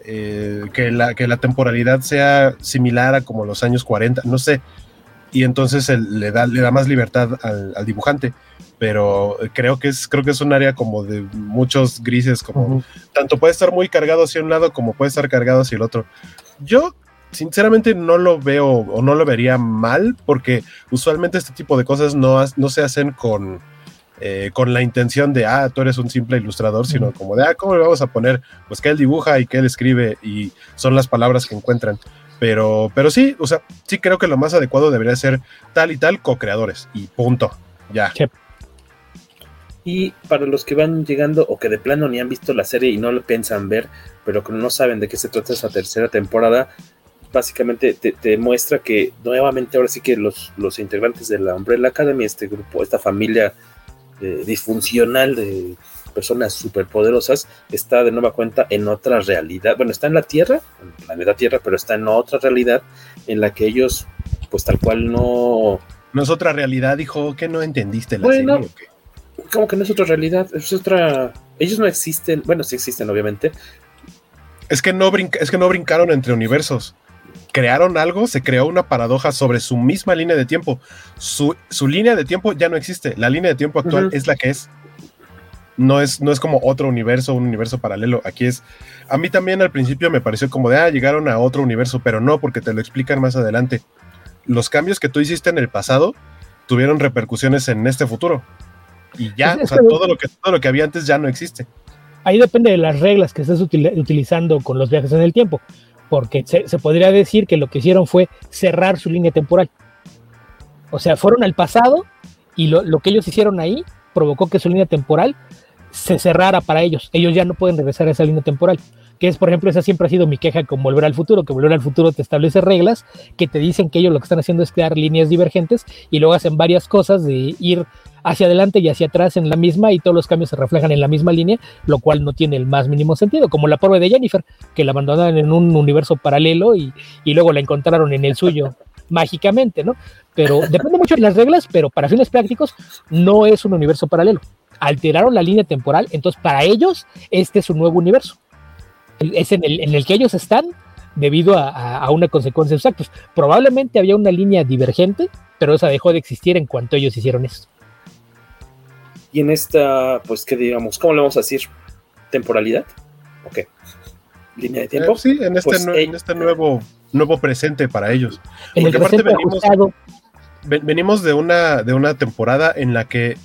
eh, que, la, que la temporalidad sea similar a como los años 40, no sé. Y entonces el, le, da, le da más libertad al, al, dibujante. Pero creo que, es, creo que es un área como de muchos grises, como uh -huh. tanto puede estar muy cargado hacia un lado como puede estar cargado hacia el otro. Yo sinceramente no lo veo o no lo vería mal, porque usualmente este tipo de cosas no, no se hacen con, eh, con la intención de, ah, tú eres un simple ilustrador, sino mm. como de, ah, ¿cómo le vamos a poner? Pues que él dibuja y que él escribe y son las palabras que encuentran. Pero, pero sí, o sea, sí creo que lo más adecuado debería ser tal y tal co-creadores y punto, ya. Sí. Y para los que van llegando o que de plano ni han visto la serie y no lo piensan ver, pero que no saben de qué se trata esa tercera temporada, básicamente te, te, muestra que nuevamente ahora sí que los, los integrantes de la Umbrella Academy, este grupo, esta familia eh, disfuncional de personas superpoderosas, está de nueva cuenta en otra realidad. Bueno, está en la Tierra, en el planeta Tierra, pero está en otra realidad en la que ellos, pues tal cual no... No es otra realidad, dijo que no entendiste la bueno, serie. Como que no es otra realidad, es otra... Ellos no existen, bueno, sí existen obviamente. Es que no, brinca, es que no brincaron entre universos crearon algo, se creó una paradoja sobre su misma línea de tiempo. Su, su línea de tiempo ya no existe. La línea de tiempo actual uh -huh. es la que es. No es, no es como otro universo, un universo paralelo. Aquí es. A mí también al principio me pareció como de, ah, llegaron a otro universo, pero no, porque te lo explican más adelante. Los cambios que tú hiciste en el pasado tuvieron repercusiones en este futuro. Y ya, es, o sea, todo, lo que, todo lo que había antes ya no existe. Ahí depende de las reglas que estés util utilizando con los viajes en el tiempo porque se, podría decir que lo que hicieron fue cerrar su línea temporal. O sea, fueron al pasado y lo, lo, que ellos hicieron ahí provocó que su línea temporal se cerrara para ellos. Ellos ya no pueden regresar a esa línea temporal. Que es, por ejemplo, esa siempre ha sido mi queja con Volver al Futuro, que Volver al Futuro te establece reglas que te dicen que ellos lo que están haciendo es crear líneas divergentes y luego hacen varias cosas de ir hacia adelante y hacia atrás en la misma y todos los cambios se reflejan en la misma línea, lo cual no tiene el más mínimo sentido, como la prueba de Jennifer, que la abandonaron en un universo paralelo y, luego la encontraron en el suyo mágicamente, ¿no? Pero depende mucho de las reglas, pero para fines prácticos no es un universo paralelo. Alteraron la línea temporal, entonces para ellos este es un nuevo universo. Es en el, en el que ellos están debido a, a, una consecuencia exacta. Probablemente había una línea divergente, pero esa dejó de existir en cuanto ellos hicieron esto. Y en esta, pues, ¿qué digamos? ¿Cómo le vamos a decir? ¿Temporalidad? ¿O qué? ¿Línea de tiempo? Eh, sí, en este, pues, en este nuevo, nuevo presente para ellos. En Porque aparte venimos, venimos de una, de una temporada en la que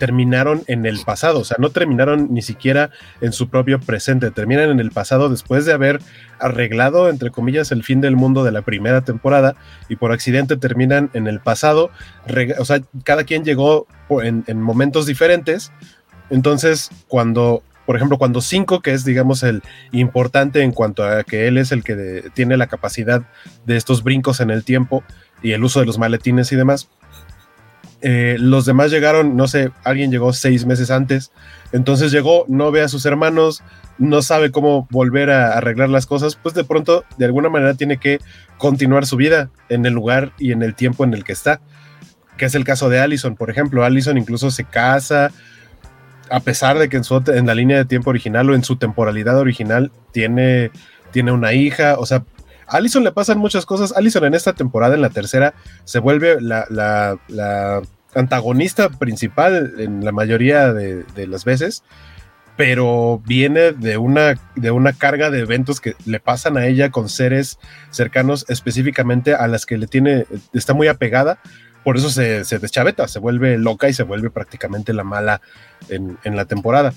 terminaron en el pasado, o sea, no terminaron ni siquiera en su propio presente, terminan en el pasado después de haber arreglado, entre comillas, el fin del mundo de la primera temporada y por accidente terminan en el pasado, o sea, cada quien llegó en, en momentos diferentes, entonces cuando por ejemplo, cuando 5, que es, digamos, el importante en cuanto a que él es el que tiene la capacidad de estos brincos en el tiempo y el uso de los maletines y demás, eh, los demás llegaron, no sé, alguien llegó seis meses antes, entonces llegó, no ve a sus hermanos, no sabe cómo volver a arreglar las cosas, pues de pronto, de alguna manera, tiene que continuar su vida en el lugar y en el tiempo en el que está, que es el caso de Allison, por ejemplo. Allison incluso se casa, a pesar de que en, su, en la línea de tiempo original o en su temporalidad original tiene, tiene una hija, o sea, a Allison le pasan muchas cosas. Allison en esta temporada, en la tercera, se vuelve la, antagonista principal en la mayoría de, las veces, pero viene de una, de una carga de eventos que le pasan a ella con seres cercanos específicamente a las que le tiene, está muy apegada. Por eso se, deschaveta, se vuelve loca y se vuelve prácticamente la mala en, en la temporada.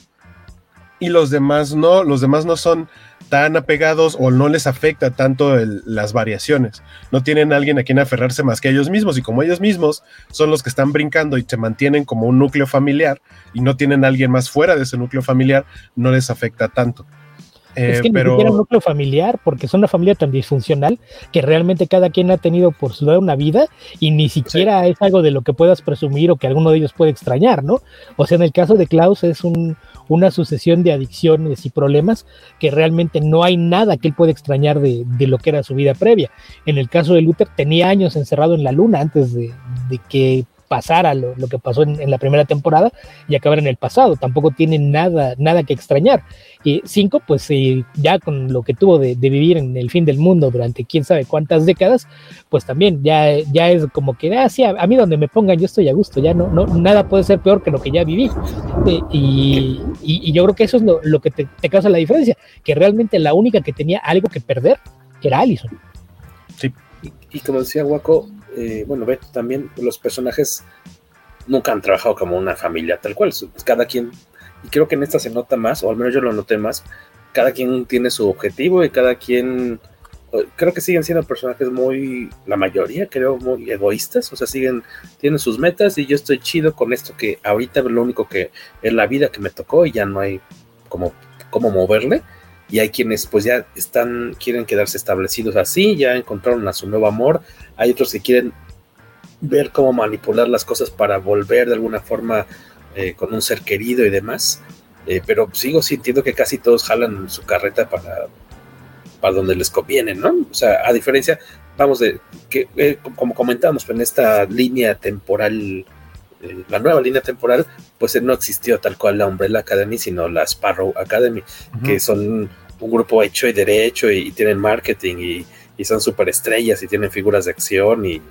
Y los demás no, los demás no son tan apegados o no les afecta tanto las variaciones. No tienen a alguien a quien aferrarse más que ellos mismos y como ellos mismos son los que están brincando y se mantienen como un núcleo familiar y no tienen a alguien más fuera de ese núcleo familiar, no les afecta tanto. es que pero... ni siquiera un núcleo familiar, porque es una familia tan disfuncional que realmente cada quien ha tenido por su lado una vida y ni siquiera es algo de lo que puedas presumir o que alguno de ellos puede extrañar, ¿no? O sea, en el caso de Klaus es un, una sucesión de adicciones y problemas que realmente no hay nada que él pueda extrañar de, lo que era su vida previa. En el caso de Luther tenía años encerrado en la luna antes de, que pasara lo, que pasó en, la primera temporada y acabar en el pasado. Tampoco tiene nada, nada que extrañar. Y cinco, pues ya con lo que tuvo de, vivir en el fin del mundo durante quién sabe cuántas décadas, pues también ya, ya es como que, ah, sí, a, mí donde me pongan yo estoy a gusto, ya no, no nada puede ser peor que lo que ya viví. Eh, y, y, yo creo que eso es lo, lo que te, te, causa la diferencia, que realmente la única que tenía algo que perder era Allison. Sí. Y, como decía Waco, eh, bueno, ve, también los personajes nunca han trabajado como una familia tal cual. Cada quien, y creo que en esta se nota más, o al menos yo lo noté más, cada quien tiene su objetivo y cada quien, creo que siguen siendo personajes muy, la mayoría creo, muy egoístas, o sea, siguen, tienen sus metas y yo estoy chido con esto que ahorita lo único que es la vida que me tocó y ya no hay como cómo moverle. Y hay quienes pues ya están, quieren quedarse establecidos así, ya encontraron a su nuevo amor, hay otros que quieren ver cómo manipular las cosas para volver de alguna forma eh, con un ser querido y demás, eh, pero sigo sintiendo que casi todos jalan su carreta para, para donde les conviene, ¿no? O sea, a diferencia, vamos, de que eh, como comentábamos, en esta línea temporal la nueva línea temporal, pues no existió tal cual la Umbrella Academy, sino la Sparrow Academy, que son un grupo hecho y derecho y, tienen marketing y, son superestrellas y tienen figuras de acción y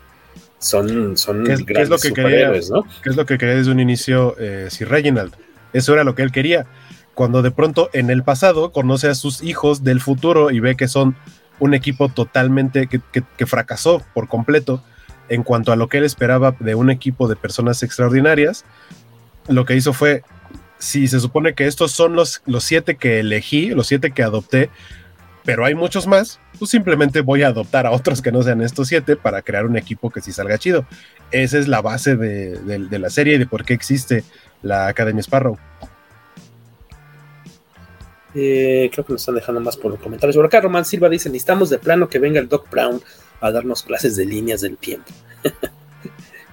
son, son ¿Qué es, grandes lo que superhéroes, quería, ¿no? ¿Qué es lo que quería desde un inicio eh, Sir Reginald? Eso era lo que él quería. Cuando de pronto en el pasado conoce a sus hijos del futuro y ve que son un equipo totalmente que, que fracasó por completo en cuanto a lo que él esperaba de un equipo de personas extraordinarias, lo que hizo fue si se supone que estos son los, los siete que elegí, los siete que adopté, pero hay muchos más, pues simplemente voy a adoptar a otros que no sean estos siete para crear un equipo que sí salga chido. Esa es la base de, la serie y de por qué existe la Academia Sparrow. Eh, creo que nos están dejando más por los comentarios. Por acá Román Silva dice, necesitamos de plano que venga el Doc Brown a darnos clases de líneas del tiempo.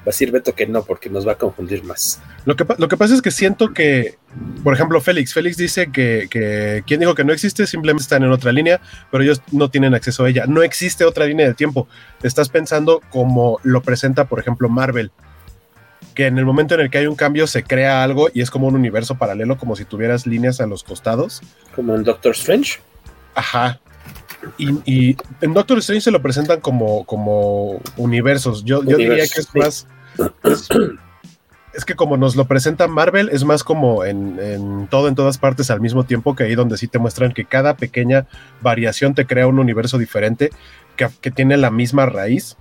va a decir Beto que no, porque nos va a confundir más. Lo que, lo que pasa es que siento que, por ejemplo, Félix, Félix dice que, que quien dijo que no existe simplemente están en otra línea, pero ellos no tienen acceso a ella. No existe otra línea de tiempo. Estás pensando como lo presenta, por ejemplo, Marvel, que en el momento en el que hay un cambio se crea algo y es como un universo paralelo, como si tuvieras líneas a los costados. Como en Doctor Strange. Ajá, y, en Doctor Strange se lo presentan como, como universos. Yo, yo diría que es más. Es, que como nos lo presenta Marvel, es más como en, todo, en todas partes al mismo tiempo, que ahí donde sí te muestran que cada pequeña variación te crea un universo diferente que, que tiene la misma raíz.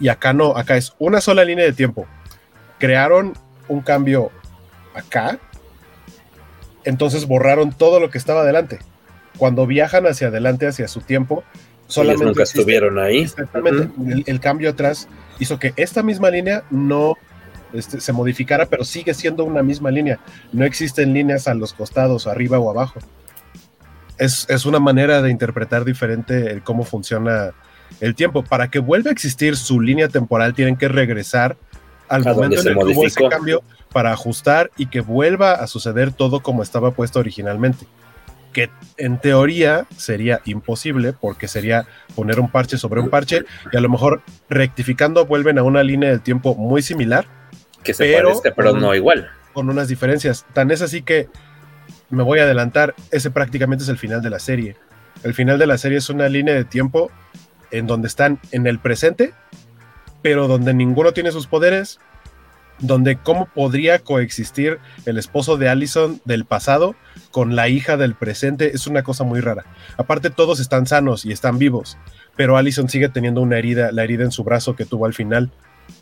Y acá no, acá es una sola línea de tiempo. Crearon un cambio acá, entonces borraron todo lo que estaba adelante. Cuando viajan hacia adelante, hacia su tiempo, solamente nunca existe- estuvieron ahí. Exactamente. el, el cambio atrás hizo que esta misma línea no este, se modificara, pero sigue siendo una misma línea. No existen líneas a los costados, arriba o abajo. Es, es una manera de interpretar diferente el cómo funciona el tiempo. Para que vuelva a existir su línea temporal, tienen que regresar al A momento en el que hubo ese cambio para ajustar y que vuelva a suceder todo como estaba puesto originalmente. Que en teoría sería imposible porque sería poner un parche sobre un parche y a lo mejor rectificando vuelven a una línea del tiempo muy similar. Que se parezca, pero con- no igual. Con unas diferencias. Tan es así que me voy a adelantar, ese prácticamente es el final de la serie. El final de la serie es una línea de tiempo en donde están en el presente, pero donde ninguno tiene sus poderes, donde cómo podría coexistir el esposo de Allison del pasado con la hija del presente es una cosa muy rara. Aparte todos están sanos y están vivos, pero Allison sigue teniendo una herida, la herida en su brazo que tuvo al final.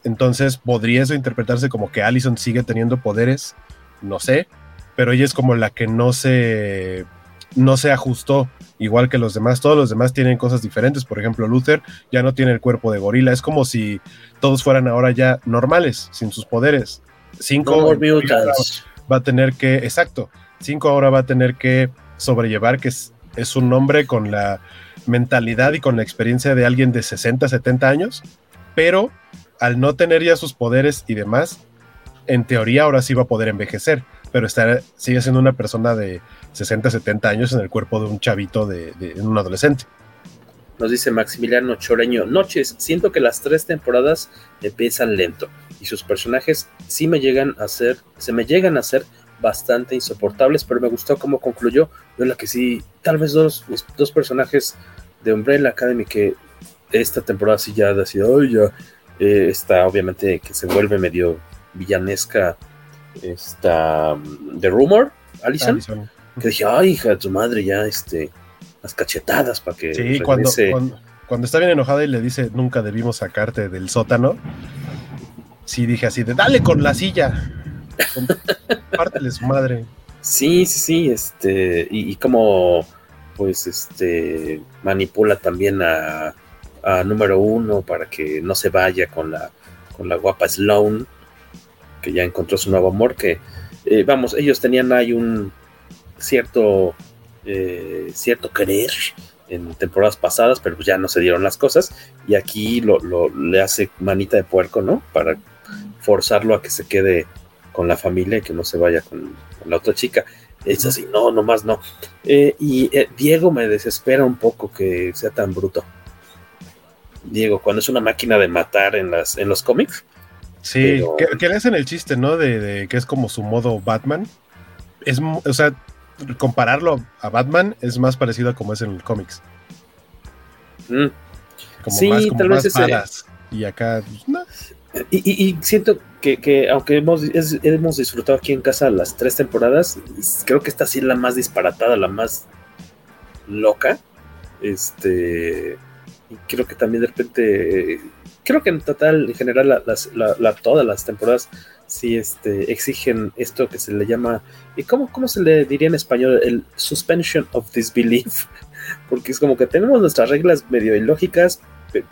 Entonces, ¿podría eso interpretarse como que Allison sigue teniendo poderes? No sé, pero ella es como la que no se no se ajustó igual que los demás. Todos los demás tienen cosas diferentes. Por ejemplo, Luther ya no tiene el cuerpo de gorila. Es como si todos fueran ahora ya normales, sin sus poderes. Cinco No va a tener que, exacto, cinco ahora va a tener que sobrellevar que es, es un hombre con la mentalidad y con la experiencia de alguien de 60, 70 años, pero al no tener ya sus poderes y demás, en teoría ahora sí va a poder envejecer, pero sigue siendo una persona de 60, 70 años en el cuerpo de un chavito, de, de un adolescente. Nos dice Maximiliano Choreño, noches, siento que las tres temporadas empiezan lento y sus personajes sí me llegan a ser, se me llegan a ser bastante insoportables, pero me gustó cómo concluyó, yo la que sí, tal vez dos, dos personajes de Umbrella Academy que esta temporada sí ya ha sido, "Ay, ya, eh, está obviamente que se vuelve medio villanesca, esta The Rumor, Alison, que dije, ay hija de tu madre, ya este, las cachetadas para que Sí, cuando, regrese". cuando, cuando está bien enojada y le dice, nunca debimos sacarte del sótano, sí dije así de, dale con la silla, Con- pártele su madre. Sí, sí, sí, este, y, y como pues este manipula también a, a número uno para que no se vaya con la con la guapa Sloan, que ya encontró su nuevo amor, que eh, vamos, ellos tenían ahí un cierto eh, cierto querer en temporadas pasadas, pero pues ya no se dieron las cosas, y aquí lo, lo- le hace manita de puerco, ¿no? Para forzarlo a que se quede con la familia y que no se vaya con, con la otra chica. Es así, no, nomás no. Eh, y Diego me desespera un poco que sea tan bruto. Diego, cuando es una máquina de matar en, las, en los cómics, Sí, Pero- que, que le hacen el chiste, ¿no? De, de que es como su modo Batman. Es, o sea, compararlo a Batman es más parecido a como es en el cómics. mm, Como Sí, más, como tal más vez ese- balas. Y acá, pues, no. Y, y- y siento que, que aunque hemos, es- hemos disfrutado aquí en casa las tres temporadas, creo que esta sí es la más disparatada, la más loca. Este. Y creo que también de repente. Creo que en total, en general, la- las, la- la- todas las temporadas sí este, exigen esto que se le llama. ¿Y cómo, cómo se le diría en español? El suspension of disbelief. Porque es como que tenemos nuestras reglas medio ilógicas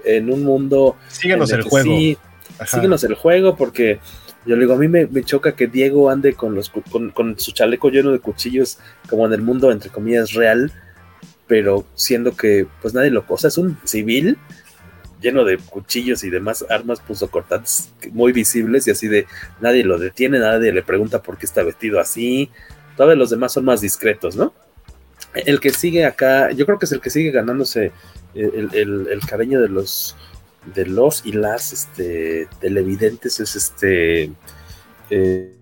en un mundo Síguenos en el que juego. sí, síguenos el juego porque yo le digo, a mí me, me choca que Diego ande con, los, con, con su chaleco lleno de cuchillos como en el mundo, entre comillas, real, pero siendo que pues nadie lo cosa, es un civil lleno de cuchillos y demás armas punzocortantes muy visibles y así de nadie lo detiene, nadie le pregunta por qué está vestido así, todos los demás son más discretos, ¿no? El que sigue acá, yo creo que es el que sigue ganándose el, el- el cariño de los de los y las este, televidentes es este eh,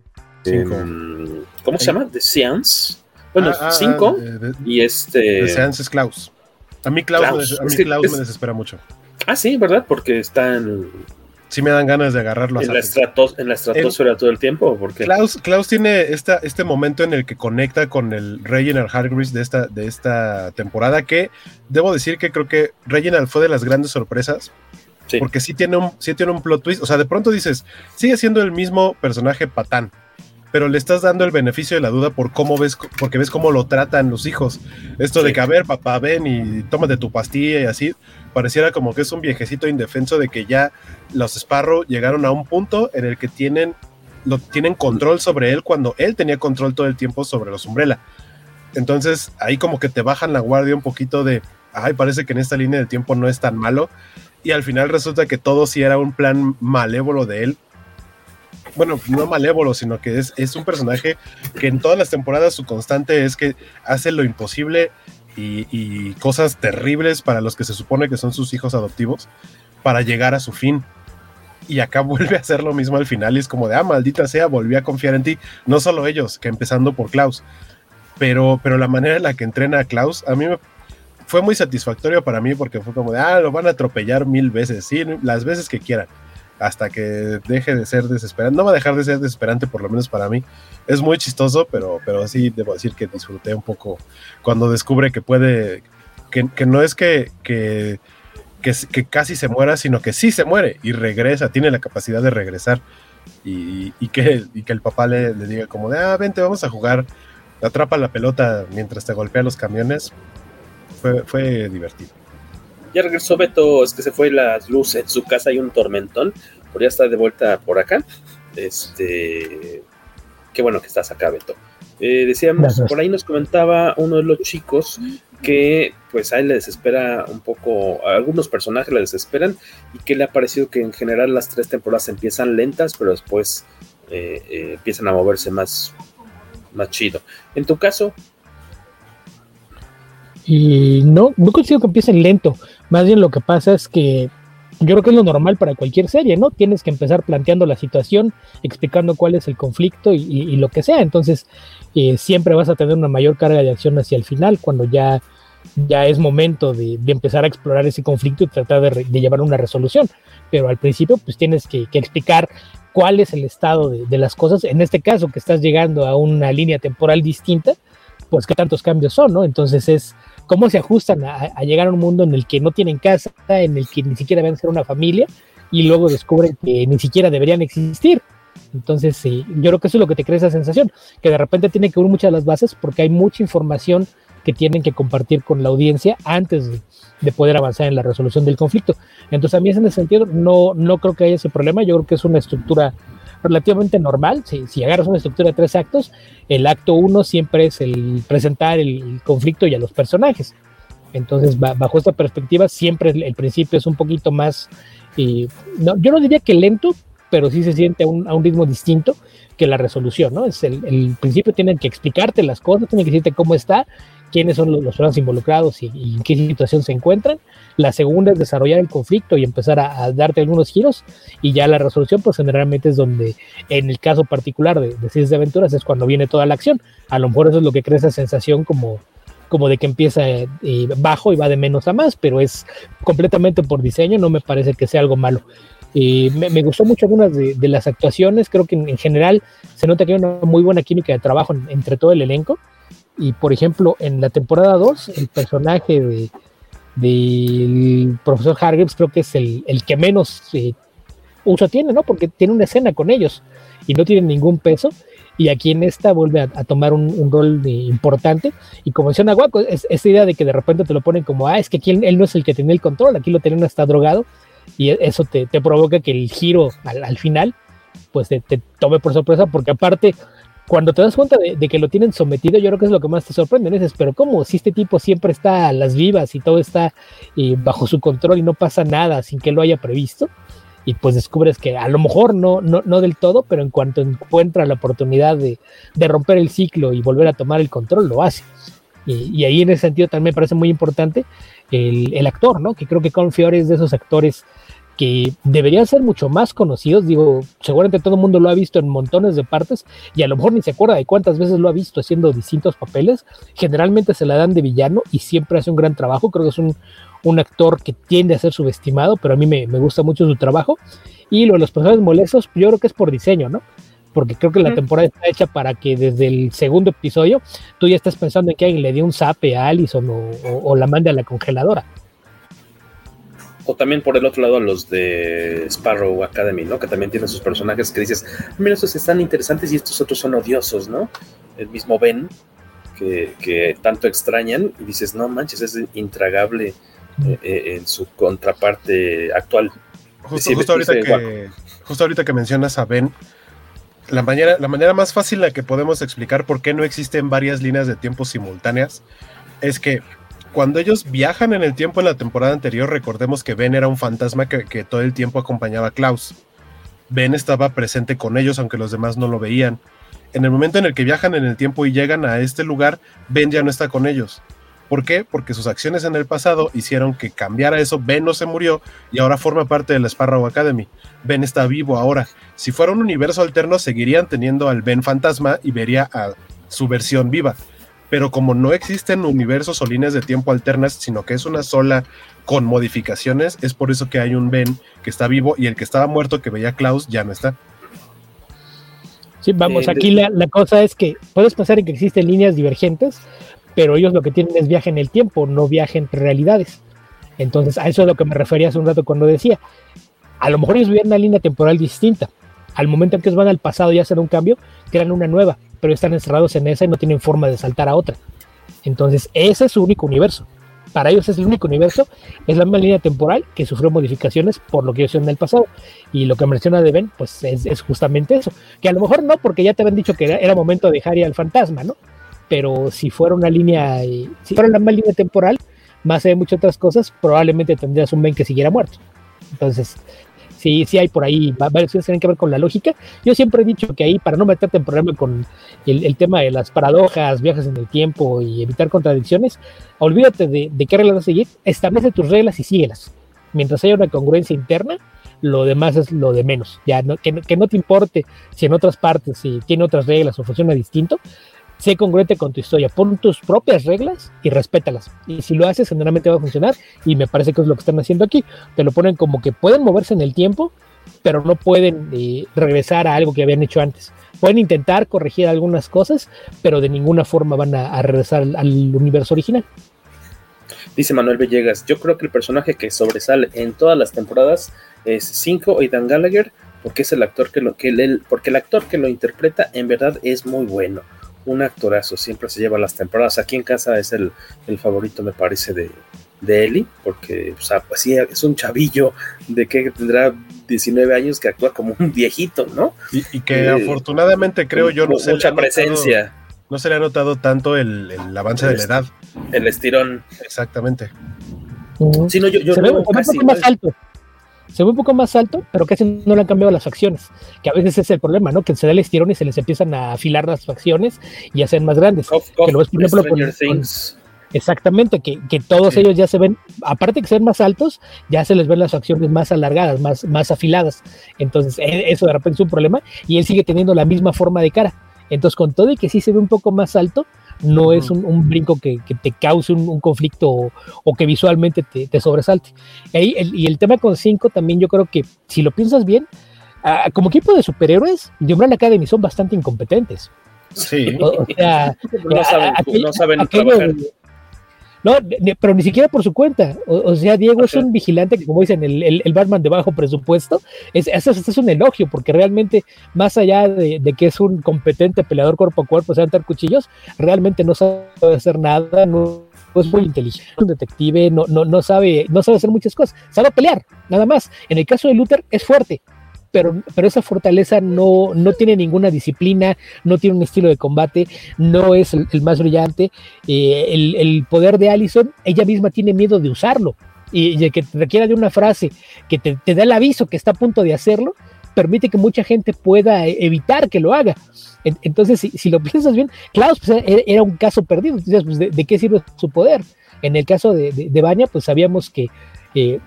Cinco. em, ¿cómo se llama? The Seance bueno, Ah, ah, cinco ah, de- de- y este de Seance es Klaus. A mí Klaus, Klaus. me, a mí Es que Klaus es- me desespera mucho. Ah sí, ¿verdad? porque está en, Sí me dan ganas de agarrarlo a en, la, estratos, en la estratosfera todo el tiempo porque Klaus, Klaus tiene esta, este momento en el que conecta con el Reginald Hargreaves de esta, de esta temporada, que debo decir que creo que Reginald fue de las grandes sorpresas, Sí. porque sí tiene, un, sí tiene un plot twist, o sea, de pronto dices, sigue siendo el mismo personaje patán, pero le estás dando el beneficio de la duda por cómo ves, porque ves cómo lo tratan los hijos. Esto de que, a ver, papá, ven y tómate tu pastilla y así, pareciera como que es un viejecito indefenso de que ya los Sparrow llegaron a un punto en el que tienen, lo, tienen control sobre él cuando él tenía control todo el tiempo sobre los Umbrella. Entonces ahí como que te bajan la guardia un poquito de, ay, parece que en esta línea del tiempo no es tan malo. Y al final resulta que todo sí era un plan malévolo de él bueno, no malévolo, sino que es, un personaje que en todas las temporadas su constante es que hace lo imposible y, cosas terribles para los que se supone que son sus hijos adoptivos para llegar a su fin. Y acá vuelve a hacer lo mismo al final y es como de, ah, maldita sea, volví a confiar en ti. No solo ellos, que empezando por Klaus, pero, pero la manera en la que entrena a Klaus, a mí fue muy satisfactorio para mí porque fue como de, ah, lo van a atropellar mil veces, sí, las veces que quieran hasta que deje de ser desesperante. No va a dejar de ser desesperante, por lo menos para mí. Es muy chistoso, pero, pero sí debo decir que disfruté un poco cuando descubre que puede, que, no es que, que, que, casi se muera, sino que sí se muere y regresa, tiene la capacidad de regresar. Y, y que, y que el papá le, le, diga como de, ah, vente, vamos a jugar, atrapa la pelota mientras te golpea los camiones. Fue, fue divertido. Ya regresó Beto, es que se fue la luz en su casa, hay un tormentón, pero ya está de vuelta por acá. Este, qué bueno que estás acá, Beto. Eh, decíamos, por ahí nos comentaba uno de los chicos que pues a él le desespera un poco, a algunos personajes le desesperan y que le ha parecido que en general las tres temporadas empiezan lentas, pero después eh, eh, empiezan a moverse más, más chido. En tu caso, y no, no consigo que empiecen lento. Más bien lo que pasa es que yo creo que es lo normal para cualquier serie, ¿no? Tienes que empezar planteando la situación, explicando cuál es el conflicto y, lo que sea. Entonces, eh, siempre vas a tener una mayor carga de acción hacia el final, cuando ya, ya es momento de, empezar a explorar ese conflicto y tratar de, llevar una resolución. Pero al principio, pues tienes que, explicar cuál es el estado de, de, las cosas. En este caso, que estás llegando a una línea temporal distinta, pues qué tantos cambios son, ¿no? Entonces es cómo se ajustan a, llegar a un mundo en el que no tienen casa, en el que ni siquiera deben ser una familia y luego descubren que ni siquiera deberían existir. Entonces, sí, yo creo que eso es lo que te crea esa sensación, que de repente tiene que ver muchas de las bases porque hay mucha información que tienen que compartir con la audiencia antes de, poder avanzar en la resolución del conflicto. Entonces, a mí en ese sentido no, no creo que haya ese problema, yo creo que es una estructura relativamente normal. Si, si agarras una estructura de tres actos, el acto uno siempre es el presentar el, conflicto y a los personajes. Entonces, bajo esta perspectiva, siempre el, principio es un poquito más, y no, yo no diría que lento, pero sí se siente a un, a un ritmo distinto que la resolución, ¿no? Es el, el, principio tienen que explicarte las cosas, tienen que decirte cómo está quiénes son los, los involucrados y, en qué situación se encuentran. La segunda es desarrollar el conflicto y empezar a, darte algunos giros. Y ya la resolución, pues generalmente es donde, en el caso particular de, de de Aventuras, es cuando viene toda la acción. A lo mejor eso es lo que crea esa sensación como, como de que empieza eh, bajo y va de menos a más, pero es completamente por diseño, no me parece que sea algo malo. Eh, me, gustó mucho algunas de, las actuaciones, creo que en, general se nota que hay una muy buena química de trabajo entre todo el elenco. Y por ejemplo, en la temporada 2, el personaje de del profesor Hargreaves creo que es el, el que menos eh, uso tiene, ¿no? Porque tiene una escena con ellos y no tiene ningún peso. Y aquí en esta vuelve a, tomar un, rol importante. Y como decía Nahuaco, es esta idea de que de repente te lo ponen como, ah, es que aquí él, no es el que tiene el control, aquí lo tienen hasta drogado. Y e, eso te, te provoca que el giro al, al final, pues te, te, tome por sorpresa, porque aparte cuando te das cuenta de, que lo tienen sometido, yo creo que es lo que más te sorprende. Dices, pero ¿cómo? Si este tipo siempre está a las vivas y todo está eh, bajo su control y no pasa nada sin que lo haya previsto. Y pues descubres que a lo mejor no, no, no del todo, pero en cuanto encuentra la oportunidad de, romper el ciclo y volver a tomar el control, lo hace. Y, ahí en ese sentido también me parece muy importante el, actor, ¿no? Que creo que Con Fiore es de esos actores que deberían ser mucho más conocidos. Digo, seguramente todo el mundo lo ha visto en montones de partes y a lo mejor ni se acuerda de cuántas veces lo ha visto haciendo distintos papeles. Generalmente se la dan de villano y siempre hace un gran trabajo. Creo que es un, actor que tiende a ser subestimado, pero a mí me, gusta mucho su trabajo. Y lo de los personajes molestos, yo creo que es por diseño, ¿no? Porque creo que la temporada está hecha para que desde el segundo episodio tú ya estés pensando en que alguien le dio un zape a Allison o, o la mande a la congeladora. O también por el otro lado los de Sparrow Academy, ¿no? Que también tienen sus personajes que dices, mira, estos están interesantes y estos otros son odiosos, ¿no? El mismo Ben, que, tanto extrañan y dices, no manches, es intragable eh, eh, en su contraparte actual. Justo, ahorita que, justo ahorita que mencionas a Ben, la manera, la manera más fácil en la que podemos explicar por qué no existen varias líneas de tiempo simultáneas es que cuando ellos viajan en el tiempo en la temporada anterior, recordemos que Ben era un fantasma que, todo el tiempo acompañaba a Klaus. Ben estaba presente con ellos, aunque los demás no lo veían. En el momento en el que viajan en el tiempo y llegan a este lugar, Ben ya no está con ellos. ¿Por qué? Porque sus acciones en el pasado hicieron que cambiara eso. Ben no se murió y ahora forma parte de la Sparrow Academy. Ben está vivo ahora. Si fuera un universo alterno, seguirían teniendo al Ben fantasma y vería a su versión viva pero como no existen universos o líneas de tiempo alternas, sino que es una sola con modificaciones, es por eso que hay un Ben que está vivo y el que estaba muerto que veía a Klaus ya no está. Sí, vamos, eh, aquí la, cosa es que puedes pensar en que existen líneas divergentes, pero ellos lo que tienen es viaje en el tiempo, no viaje entre realidades. Entonces, a eso es lo que me refería hace un rato cuando decía, a lo mejor ellos vivían una línea temporal distinta. Al momento en que van al pasado y hacen un cambio, crean una nueva pero están encerrados en esa y no tienen forma de saltar a otra. Entonces, ese es su único universo. Para ellos es el único universo, es la misma línea temporal que sufrió modificaciones por lo que ellos en el pasado. Y lo que menciona de Ben, pues es, justamente eso. Que a lo mejor no, porque ya te habían dicho que era, momento de dejar ir al fantasma, ¿no? Pero si fuera una línea, eh, si fuera la misma línea temporal, más de muchas otras cosas, probablemente tendrías un Ben que siguiera muerto. Entonces, sí, sí hay por ahí varias cosas que tienen que ver con la lógica. Yo siempre he dicho que ahí, para no meterte en problema con el, tema de las paradojas, viajes en el tiempo y evitar contradicciones, olvídate de, qué reglas vas a seguir, establece tus reglas y síguelas. Mientras haya una congruencia interna, lo demás es lo de menos. Ya que, que, no te importe si en otras partes si tiene otras reglas o funciona distinto, sé congruente con tu historia, pon tus propias reglas y respétalas. Y si lo haces, generalmente va a funcionar y me parece que es lo que están haciendo aquí. Te lo ponen como que pueden moverse en el tiempo, pero no pueden eh, regresar a algo que habían hecho antes. Pueden intentar corregir algunas cosas, pero de ninguna forma van a, regresar al, universo original. Dice Manuel Villegas, yo creo que el personaje que sobresale en todas las temporadas es Cinco o Dan Gallagher, porque es el actor que lo que él, porque el actor que lo interpreta en verdad es muy bueno un actorazo, siempre se lleva las temporadas. Aquí en casa es el, favorito, me parece, de, de Eli, porque o sea, pues sí, es un chavillo de que tendrá 19 años que actúa como un viejito, ¿no? Y, que eh, afortunadamente creo yo no mucha presencia. no se le ha notado tanto el, avance de la edad. El estirón. Exactamente. Sí, no, yo, yo se ve, casi, más alto se ve un poco más alto, pero casi no le han cambiado las facciones, que a veces es el problema, ¿no? Que se da el estirón y se les empiezan a afilar las facciones y a ser más grandes. que lo ves, por ejemplo, con, exactamente, que, que todos ellos ya se ven, aparte de que ser más altos, ya se les ven las facciones más alargadas, más, más afiladas. Entonces, e, eso de repente es un problema y él sigue teniendo la misma forma de cara. Entonces, con todo y que sí se ve un poco más alto, no es un, brinco que, te cause un, conflicto o, que visualmente te, sobresalte. y el tema con 5 también yo creo que si lo piensas bien, como equipo de superhéroes, The Umbrella Academy son bastante incompetentes. Sí. O, sea, no saben, no saben trabajar. No, pero ni siquiera por su cuenta. O, sea, Diego es un vigilante que, como dicen, el, el, Batman de bajo presupuesto. Es, eso, es un elogio, porque realmente, más allá de, que es un competente peleador cuerpo a cuerpo, sabe dar cuchillos, realmente no sabe hacer nada, no, es muy inteligente, un detective, no, no, no, sabe, no sabe hacer muchas cosas, sabe pelear, nada más. En el caso de Luther, es fuerte, pero, pero esa fortaleza no, no tiene ninguna disciplina, no tiene un estilo de combate, no es el, más brillante. Eh, el, poder de Allison, ella misma tiene miedo de usarlo. Y, de que requiera de una frase que te, te da el aviso que está a punto de hacerlo, permite que mucha gente pueda e, evitar que lo haga. Entonces, si, lo piensas bien, Klaus pues, era un caso perdido. Entonces, pues, ¿de, qué sirve su poder? En el caso de, de, de Banya, pues sabíamos que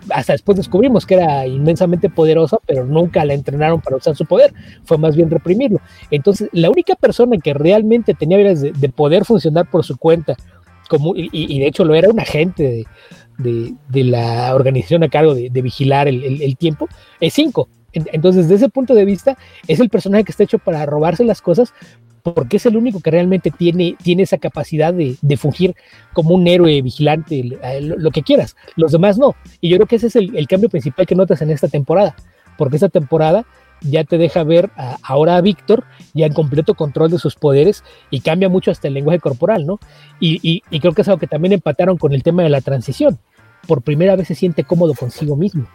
hasta después descubrimos que era inmensamente poderosa, pero nunca la entrenaron para usar su poder, fue más bien reprimirlo. Entonces, la única persona que realmente tenía ganas de, poder funcionar por su cuenta, como, y, de hecho lo era un agente de, la organización a cargo de, vigilar el, tiempo, es cinco. Entonces, desde ese punto de vista, es el personaje que está hecho para robarse las cosas, porque es el único que realmente tiene, tiene esa capacidad de, de fungir como un héroe vigilante, eh, lo, lo, que quieras. Los demás no. Y yo creo que ese es el, el, cambio principal que notas en esta temporada, porque esta temporada ya te deja ver a, ahora a Víctor ya en completo control de sus poderes y cambia mucho hasta el lenguaje corporal, ¿no? Y, y, y creo que es algo que también empataron con el tema de la transición. Por primera vez se siente cómodo consigo mismo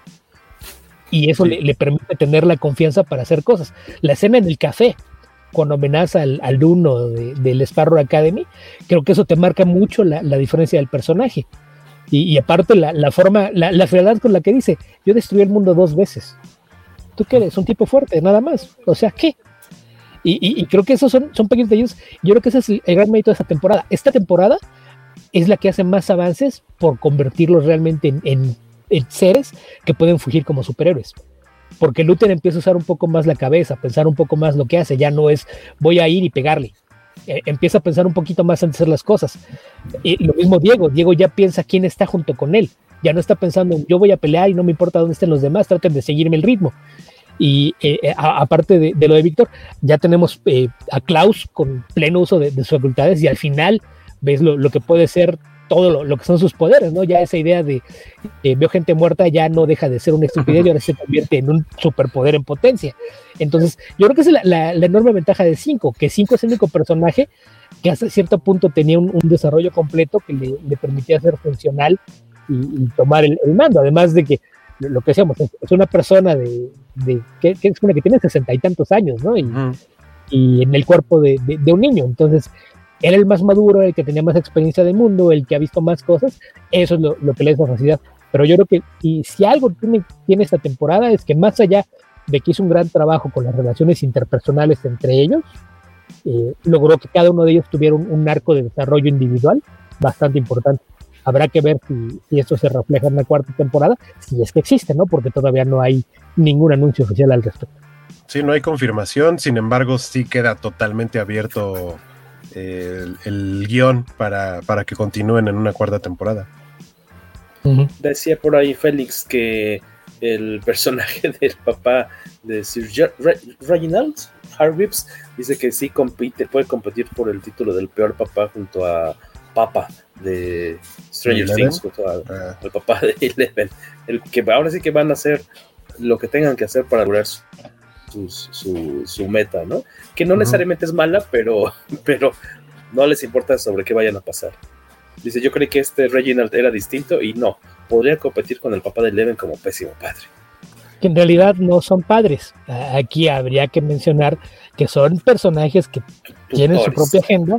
y eso sí. le, le, permite tener la confianza para hacer cosas. La escena en el café, cuando amenaza al alumno de, del Sparrow Academy, creo que eso te marca mucho la, la diferencia del personaje. Y, y aparte la, la, forma, la, la frialdad con la que dice, yo destruí el mundo dos veces. ¿Tú qué eres? Un tipo fuerte, nada más. O sea, ¿qué? Y, y, y creo que esos son, son pequeños detalles. Yo creo que ese es el, gran mérito de esta temporada. Esta temporada es la que hace más avances por convertirlos realmente en, en seres que pueden fugir como superhéroes. Porque Luther empieza a usar un poco más la cabeza, pensar un poco más lo que hace, ya no es voy a ir y pegarle. Eh, empieza a pensar un poquito más antes de hacer las cosas. Y lo mismo Diego, Diego ya piensa quién está junto con él, ya no está pensando yo voy a pelear y no me importa dónde estén los demás, traten de seguirme el ritmo. Y eh, a, aparte de, lo de Víctor, ya tenemos eh, a Klaus con pleno uso de, sus facultades y al final ves lo que puede ser todo lo, lo, que son sus poderes, ¿no? Ya esa idea de eh, veo gente muerta ya no deja de ser una estupidez y ahora se convierte en un superpoder en potencia. Entonces, yo creo que esa es la, la, la enorme ventaja de Cinco, que Cinco es el único personaje que hasta cierto punto tenía un, un desarrollo completo que le, le, permitía ser funcional y, y tomar el, el, mando, además de que lo que decíamos, es, una persona de, de que, que, es una que tiene sesenta y tantos años, ¿no? Y, en el cuerpo de, de, de un niño, entonces era el más maduro, el que tenía más experiencia de mundo, el que ha visto más cosas, eso es lo, que le da facilidad. Pero yo creo que y si algo tiene, esta temporada es que más allá de que hizo un gran trabajo con las relaciones interpersonales entre ellos, eh, logró que cada uno de ellos tuviera un, un, arco de desarrollo individual bastante importante. Habrá que ver si, si esto se refleja en la cuarta temporada, si es que existe, ¿no? Porque todavía no hay ningún anuncio oficial al respecto. Sí, no hay confirmación, sin embargo, sí queda totalmente abierto el, el guion para, para, que continúen en una cuarta temporada. Uh -huh. Decía por ahí Félix que el personaje del papá de Sir Re Reginald Hargreaves dice que sí compite, puede competir por el título del peor papá junto a Papa de Stranger Things, junto a, ah. al papá de Eleven. El que ahora sí que van a hacer lo que tengan que hacer para lograr su, su, su, meta, ¿no? Que no uh -huh. necesariamente es mala, pero, pero no les importa sobre qué vayan a pasar. Dice, yo creí que este Reginald era distinto y no, podría competir con el papá de Leven como pésimo padre. Que en realidad no son padres. Aquí habría que mencionar que son personajes que Tutores. tienen su propia agenda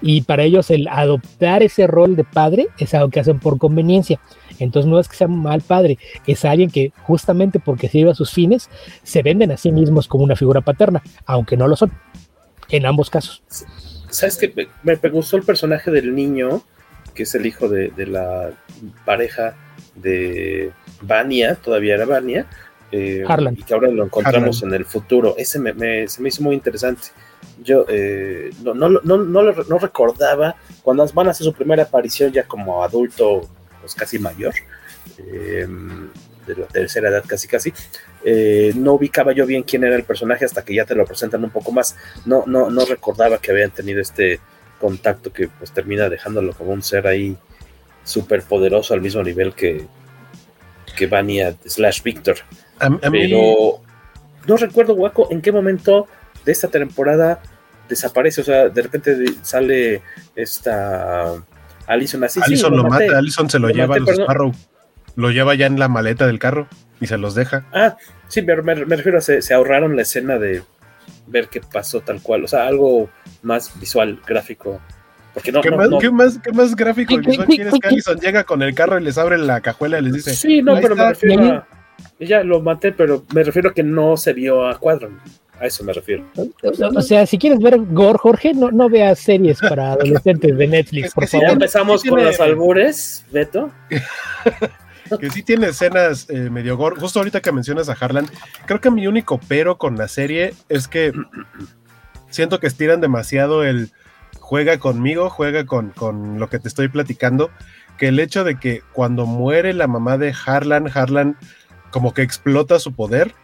y para ellos el adoptar ese rol de padre es algo que hacen por conveniencia. Entonces no es que sea mal padre, es alguien que justamente porque sirve a sus fines se venden a sí mismos como una figura paterna, aunque no lo son, en ambos casos. ¿Sabes qué? Me, me gustó el personaje del niño, que es el hijo de, de la pareja de Vania, todavía era Vania, eh, y que ahora lo encontramos Harlan. en el futuro. Ese me, me, se me hizo muy interesante. Yo eh, no, no, no, no, recordaba cuando van a hacer su primera aparición ya como adulto, pues casi mayor, eh, de la tercera edad casi casi, eh, no ubicaba yo bien quién era el personaje hasta que ya te lo presentan un poco más. No, no, no recordaba que habían tenido este contacto que pues termina dejándolo como un ser ahí súper poderoso al mismo nivel que, que Vania slash Victor. Pero mí... no recuerdo, Guaco, en qué momento de esta temporada desaparece, o sea, de repente sale esta Alison así. Alison sí, lo, lo mata, Alison se lo, lo lleva maté, a los Sparrow. Lo lleva ya en la maleta del carro y se los deja. Ah, sí, me, me, me refiero a se, se, ahorraron la escena de ver qué pasó tal cual, o sea, algo más visual, gráfico. Porque no, ¿Qué, no, más, no. ¿Qué, más, ¿Qué más gráfico y visual quieres que Allison llega con el carro y les abre la cajuela y les dice? Sí, no, pero está. me refiero a. Ya lo maté, pero me refiero a que no se vio a cuadro. A eso me refiero. O sea, si quieres ver gore, Jorge, no, no veas series para adolescentes de Netflix, por favor. Ya empezamos con los albures, Beto. que sí tiene escenas eh, medio gore. Justo ahorita que mencionas a Harlan, creo que mi único pero con la serie es que siento que estiran demasiado el juega conmigo, juega con, con lo que te estoy platicando, que el hecho de que cuando muere la mamá de Harlan, Harlan como que explota su poder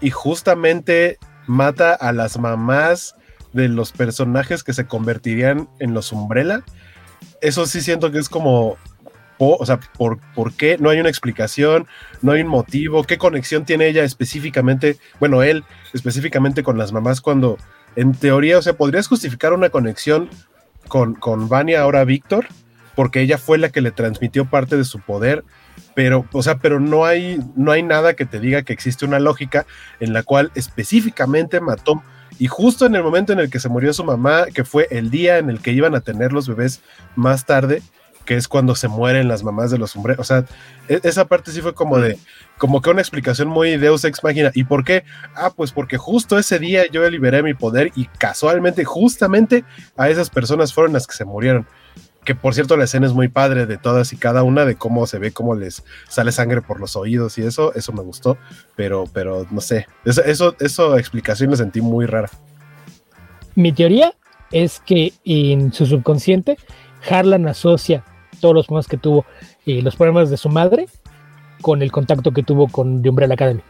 y justamente mata a las mamás de los personajes que se convertirían en los Umbrella. Eso sí siento que es como, o sea, ¿por, ¿por qué? No hay una explicación, no hay un motivo, qué conexión tiene ella específicamente, bueno, él específicamente con las mamás cuando en teoría, o sea, podrías justificar una conexión con, con Vania, ahora Víctor, porque ella fue la que le transmitió parte de su poder, pero, o sea, pero no hay, no hay nada que te diga que existe una lógica en la cual específicamente mató y justo en el momento en el que se murió su mamá, que fue el día en el que iban a tener los bebés más tarde, que es cuando se mueren las mamás de los hombres. O sea, e, esa parte sí fue como de, como que una explicación muy Deus ex machina. ¿Y por qué? Ah, pues porque justo ese día yo liberé mi poder y casualmente, justamente a esas personas fueron las que se murieron. Que por cierto, la escena es muy padre de todas y cada una, de cómo se ve, cómo les sale sangre por los oídos y eso, eso me gustó, pero, pero no sé, eso, eso, explicación me sentí muy rara. Mi teoría es que en su subconsciente, Harlan asocia todos los problemas que tuvo y los problemas de su madre con el contacto que tuvo con The Umbrella Academy.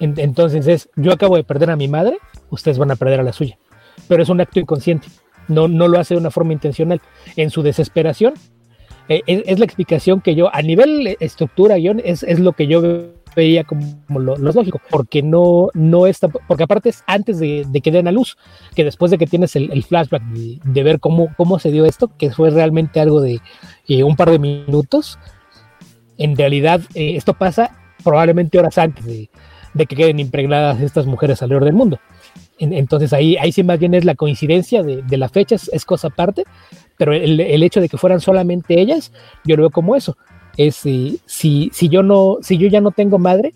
entonces es, yo acabo de perder a mi madre, ustedes van a perder a la suya. Pero es un acto inconsciente, no, no lo hace de una forma intencional. En su desesperación, eh, es, la explicación que yo, a nivel estructura, guion, es, es lo que yo veía como lo, lógico, porque no, no está, porque aparte es antes de, que den a luz, que después de que tienes el, flashback de, ver cómo, cómo se dio esto, que fue realmente algo de eh, un par de minutos, en realidad eh, esto pasa probablemente horas antes de, que queden impregnadas estas mujeres alrededor del mundo. Entonces ahí, ahí sí más bien es la coincidencia de, la fecha, es, cosa aparte, pero el, el, hecho de que fueran solamente ellas, yo lo veo como eso es si, si, yo no, si yo ya no tengo madre,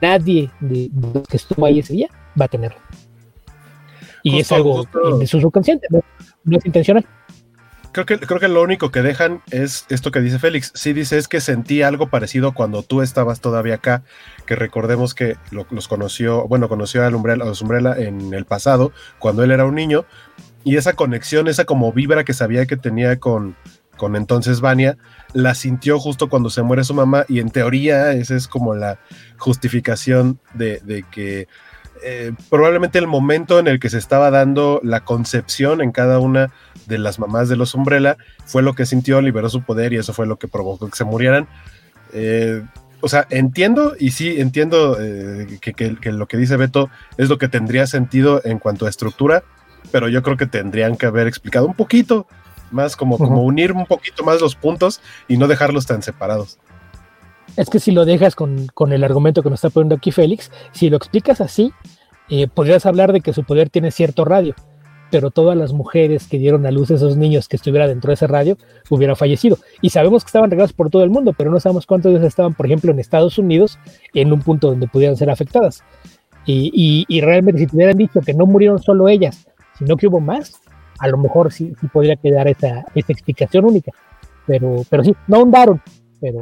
nadie de, los que estuvo ahí ese día va a tenerlo. Y es algo de su subconsciente, no, es intencional. Creo que, creo que lo único que dejan es esto que dice Félix. Sí dice es que sentí algo parecido cuando tú estabas todavía acá, que recordemos que los conoció, bueno, conoció a, Umbrella, a Umbrella en el pasado, cuando él era un niño, y esa conexión, esa como vibra que sabía que tenía con, con entonces Vania, la sintió justo cuando se muere su mamá y en teoría esa es como la justificación de, que eh, probablemente el momento en el que se estaba dando la concepción en cada una de las mamás de los Umbrella fue lo que sintió, liberó su poder y eso fue lo que provocó que se murieran. Eh, o sea, entiendo y sí entiendo eh, que, que, lo que dice Beto es lo que tendría sentido en cuanto a estructura, pero yo creo que tendrían que haber explicado un poquito más como, como unir un poquito más los puntos y no dejarlos tan separados. Es que si lo dejas con, el argumento que nos está poniendo aquí Félix, si lo explicas así, eh, podrías hablar de que su poder tiene cierto radio, pero todas las mujeres que dieron a luz a esos niños que estuviera dentro de ese radio hubieran fallecido. Y sabemos que estaban regados por todo el mundo, pero no sabemos cuántos de ellos estaban, por ejemplo, en Estados Unidos, en un punto donde pudieran ser afectadas. Y, y realmente si te hubieran dicho que no murieron solo ellas, sino que hubo más, a lo mejor sí, sí podría quedar esa, esa explicación única. Pero, pero sí, no ahondaron, pero,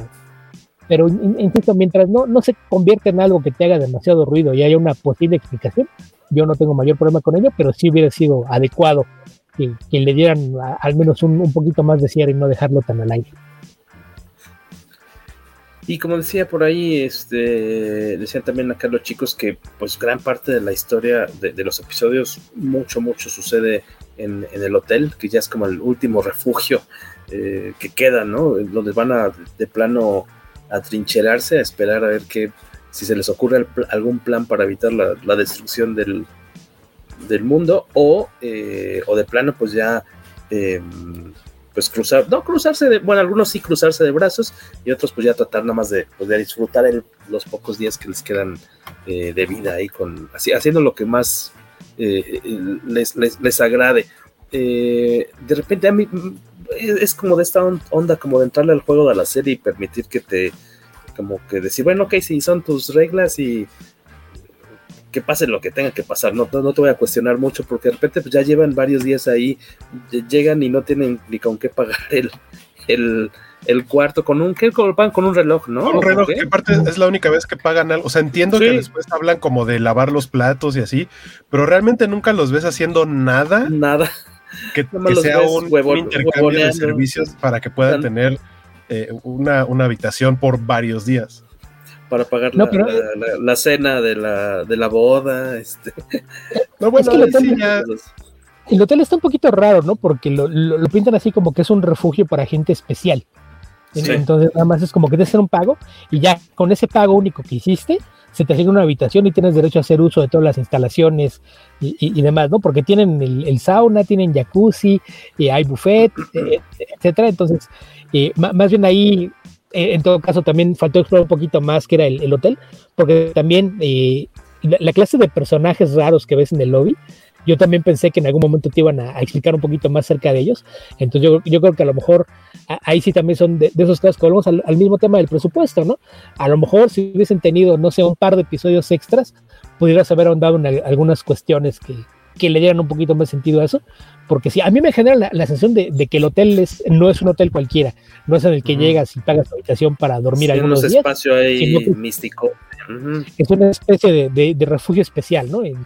pero insisto, mientras no, no se convierte en algo que te haga demasiado ruido y haya una posible explicación, yo no tengo mayor problema con ello, pero sí hubiera sido adecuado que, le dieran al menos un, poquito más de cierre y no dejarlo tan al aire. Y como decía por ahí, este, decían también acá los chicos que pues gran parte de la historia de, los episodios, mucho, mucho sucede en, el hotel, que ya es como el último refugio eh, que queda, ¿no? Donde van a de plano a trincherarse, a esperar a ver que si se les ocurre algún plan para evitar la, destrucción del, del mundo, o, eh, o de plano, pues ya em, pues cruzar, no cruzarse de, bueno, algunos sí cruzarse de brazos y otros pues ya tratar nada más de, pues, disfrutar los pocos días que les quedan eh, de vida ahí con, haciendo lo que más eh, les, les, agrade. Eh, de repente a mí mm, es como de esta onda, como de entrarle al juego de la serie y permitir que te, como que decir, bueno, ok, si son tus reglas y que pase lo que tenga que pasar, no, no, te voy a cuestionar mucho porque de repente pues, ya llevan varios días ahí, llegan y no tienen ni con qué pagar el, el, el cuarto con un, ¿qué pagan? Con un reloj, ¿no? un reloj, que aparte es la única vez que pagan algo. O sea, entiendo que después hablan como de lavar los platos y así, pero realmente nunca los ves haciendo nada. Nada. Que, sea un, intercambio de servicios para que puedan tener eh, una, una habitación por varios días. para pagar la, la, la, cena de la, de la boda. Este. No, bueno, es que el, hotel, sí, el, hotel, está un poquito raro, ¿no? Porque lo, lo, lo, pintan así como que es un refugio para gente especial. Sí. Entonces, nada más es como que te hacer un pago y ya con ese pago único que hiciste, se te asigna una habitación y tienes derecho a hacer uso de todas las instalaciones y, y, y demás, ¿no? Porque tienen el, el sauna, tienen jacuzzi, y hay buffet, eh, etcétera. Entonces, eh, más bien ahí eh, en todo caso también faltó explorar un poquito más que era el, el hotel, porque también eh, la, la, clase de personajes raros que ves en el lobby, yo también pensé que en algún momento te iban a, a explicar un poquito más cerca de ellos, entonces yo, yo creo que a lo mejor a, ahí sí también son de, de esos casos que volvemos al, al, mismo tema del presupuesto, ¿no? A lo mejor si hubiesen tenido, no sé, un par de episodios extras, pudieras haber ahondado en algunas cuestiones que, que le dieran un poquito más sentido a eso, porque sí, a mí me genera la, la sensación de, de, que el hotel es, no es un hotel cualquiera, no es en el que uh -huh. llegas y pagas tu habitación para dormir sí, algunos días. espacio ahí místico. Uh -huh. Es una especie de, de, de refugio especial, ¿no? En,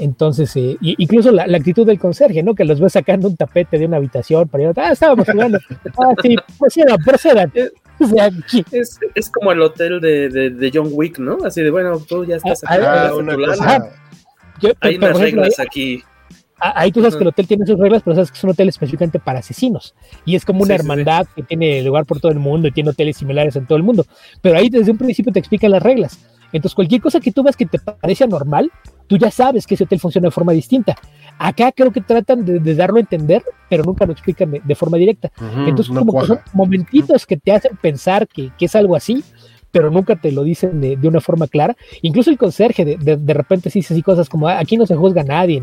entonces, eh, incluso la, la, actitud del conserje, ¿no? Que los ves sacando un tapete de una habitación para ir, ah, estábamos jugando, ah, sí, proceda, proceda. Es, es, como el hotel de, de, de, John Wick, ¿no? Así de, bueno, tú ya estás ah, acá. Ah, una cosa, yo, Hay unas ejemplo, reglas ahí, aquí. Ahí tú sabes que el hotel tiene sus reglas, pero sabes que es un hotel específicamente para asesinos. Y es como una sí, hermandad sí, sí. que tiene lugar por todo el mundo y tiene hoteles similares en todo el mundo. Pero ahí desde un principio te explican las reglas. Entonces, cualquier cosa que tú veas que te parece anormal, tú ya sabes que ese hotel funciona de forma distinta. Acá creo que tratan de, de darlo a entender, pero nunca lo explican de, de forma directa. Uh -huh, Entonces, no como cuaja. que son momentitos que te hacen pensar que, que, es algo así, pero nunca te lo dicen de, una forma clara. Incluso el conserje de, de, repente sí dice así cosas como ah, aquí no se juzga a nadie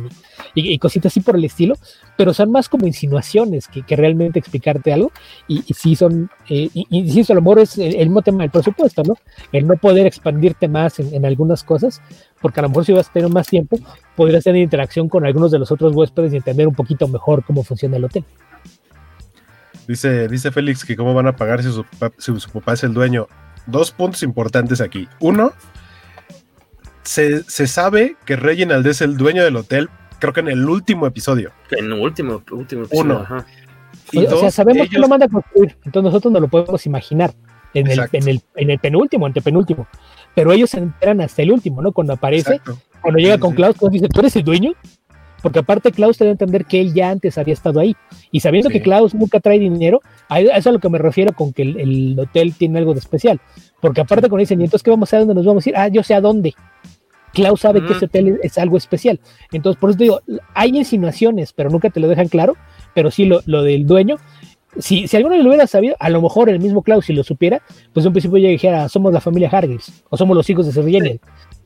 y, cositas así por el estilo, pero son más como insinuaciones que, que realmente explicarte algo y, y sí son, eh, y, y sí, a lo mejor es el, mismo tema del presupuesto, ¿no? El no poder expandirte más en, en, algunas cosas, porque a lo mejor si vas a tener más tiempo, podrías tener interacción con algunos de los otros huéspedes y entender un poquito mejor cómo funciona el hotel. Dice, dice Félix que cómo van a pagar si su, si su papá es el dueño dos puntos importantes aquí. Uno, se, se, sabe que Reginald es el dueño del hotel, creo que en el último episodio. En el último, último episodio. Uno. Ajá. Y o, dos, sea, sabemos ellos... que lo manda a construir, entonces nosotros no lo podemos imaginar en el, en el, en el penúltimo, antepenúltimo. Pero ellos se enteran hasta el último, ¿no? Cuando aparece, Exacto. cuando llega sí, con Klaus, sí. dice, ¿tú eres el dueño? Porque aparte Klaus te debe entender que él ya antes había estado ahí. Y sabiendo sí. que Klaus nunca trae dinero, a eso es a lo que me refiero con que el, el, hotel tiene algo de especial. Porque aparte cuando dicen, ¿y entonces qué vamos a hacer? ¿Dónde nos vamos a ir? Ah, yo sé a dónde. Klaus sabe que ese hotel es, algo especial. Entonces, por eso te digo, hay insinuaciones, pero nunca te lo dejan claro. Pero sí lo, lo del dueño, si, si alguno lo hubiera sabido, a lo mejor el mismo Klaus, si lo supiera, pues en principio ya dijera, somos la familia Hargreaves, o somos los hijos de sí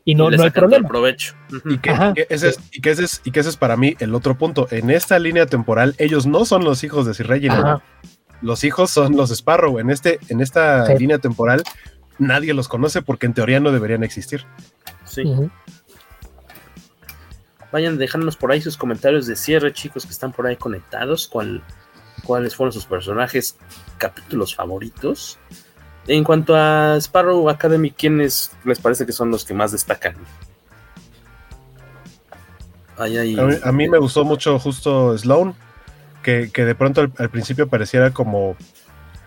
y no, y no hay problema. Provecho. Y, que, que ese es, y, que ese es, y que ese es para mí el otro punto. En esta línea temporal, ellos no son los hijos de Sir Reginald. Los hijos son los Sparrow. En, este, en esta sí. línea temporal, nadie los conoce porque en teoría no deberían existir. Sí. Uh -huh. Vayan dejándonos por ahí sus comentarios de cierre, chicos, que están por ahí conectados. ¿Cuál, ¿Cuáles fueron sus personajes, capítulos favoritos? En cuanto a Sparrow Academy, ¿quiénes les parece que son los que más destacan? A, mí, me gustó mucho justo Sloan, que, que de pronto al, al, principio pareciera como